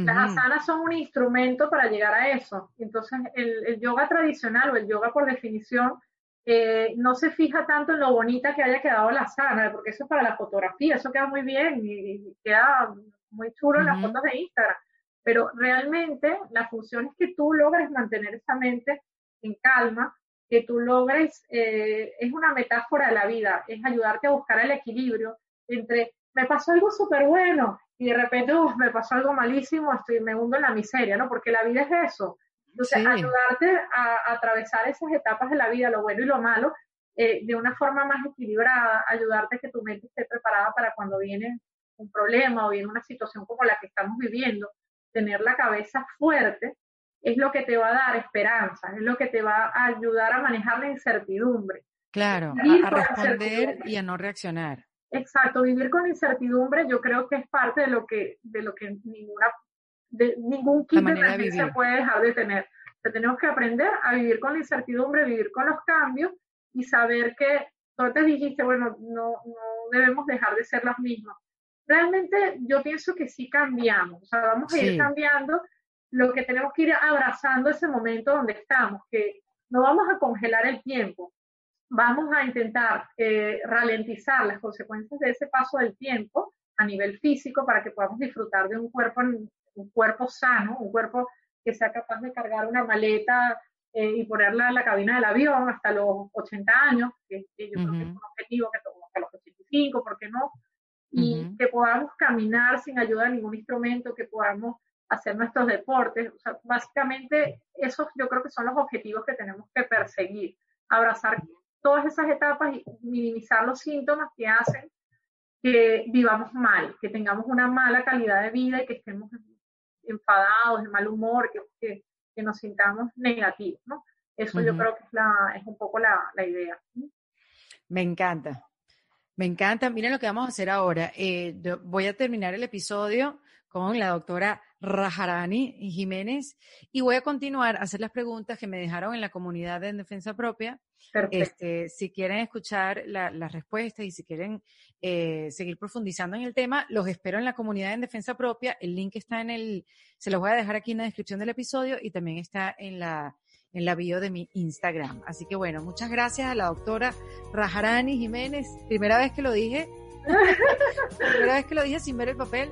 Las asanas son un instrumento para llegar a eso. Entonces, el yoga tradicional o el yoga por definición eh, no se fija tanto en lo bonita que haya quedado la sana, porque eso es para la fotografía, eso queda muy bien y, queda muy chulo en las fotos de Instagram. Pero realmente la función es que tú logres mantener esa mente en calma, que tú logres, eh, es una metáfora de la vida, es ayudarte a buscar el equilibrio entre me pasó algo súper bueno y de repente me pasó algo malísimo, estoy, me hundo en la miseria, ¿no? Porque la vida es eso, entonces, ayudarte a, atravesar esas etapas de la vida, lo bueno y lo malo, eh, de una forma más equilibrada, ayudarte a que tu mente esté preparada para cuando viene un problema o viene una situación como la que estamos viviendo, tener la cabeza fuerte es lo que te va a dar esperanza, es lo que te va a ayudar a manejar la incertidumbre. Claro, a, responder y a no reaccionar. Exacto, vivir con incertidumbre yo creo que es parte de lo que, de lo que ninguna de, ningún kit de se puede dejar de tener. tenemos que aprender a vivir con la incertidumbre, vivir con los cambios y saber que tú te dijiste, bueno, no, no debemos dejar de ser los mismos. Realmente yo pienso que sí cambiamos, o sea, vamos a ir cambiando. Lo que tenemos que ir abrazando ese momento donde estamos, que no vamos a congelar el tiempo, vamos a intentar eh, ralentizar las consecuencias de ese paso del tiempo a nivel físico para que podamos disfrutar de un cuerpo un cuerpo sano, un cuerpo que sea capaz de cargar una maleta eh, y ponerla en la cabina del avión hasta los 80 años, que, yo creo que es un objetivo que tomamos hasta los 85, ¿por qué no? Y que podamos caminar sin ayuda de ningún instrumento, que podamos hacer nuestros deportes. O sea, básicamente esos yo creo que son los objetivos que tenemos que perseguir, abrazar todas esas etapas y minimizar los síntomas que hacen que vivamos mal, que tengamos una mala calidad de vida y que estemos enfadados, de mal humor, que, que, nos sintamos negativos, ¿no? Eso yo creo que es, la, es un poco la, la idea. Me encanta. Me encanta. Miren lo que vamos a hacer ahora. Eh, voy a terminar el episodio con la doctora Rajarani Jiménez y voy a continuar a hacer las preguntas que me dejaron en la comunidad de Defensa Propia. Este, si quieren escuchar las respuestas y si quieren eh, seguir profundizando en el tema, los espero en la comunidad en Defensa Propia. El link está en el, se los voy a dejar aquí en la descripción del episodio y también está en la, en la bio de mi Instagram. Así que bueno, muchas gracias a la doctora Rajarani Jiménez. Primera vez que lo dije. primera vez que lo dije sin ver el papel.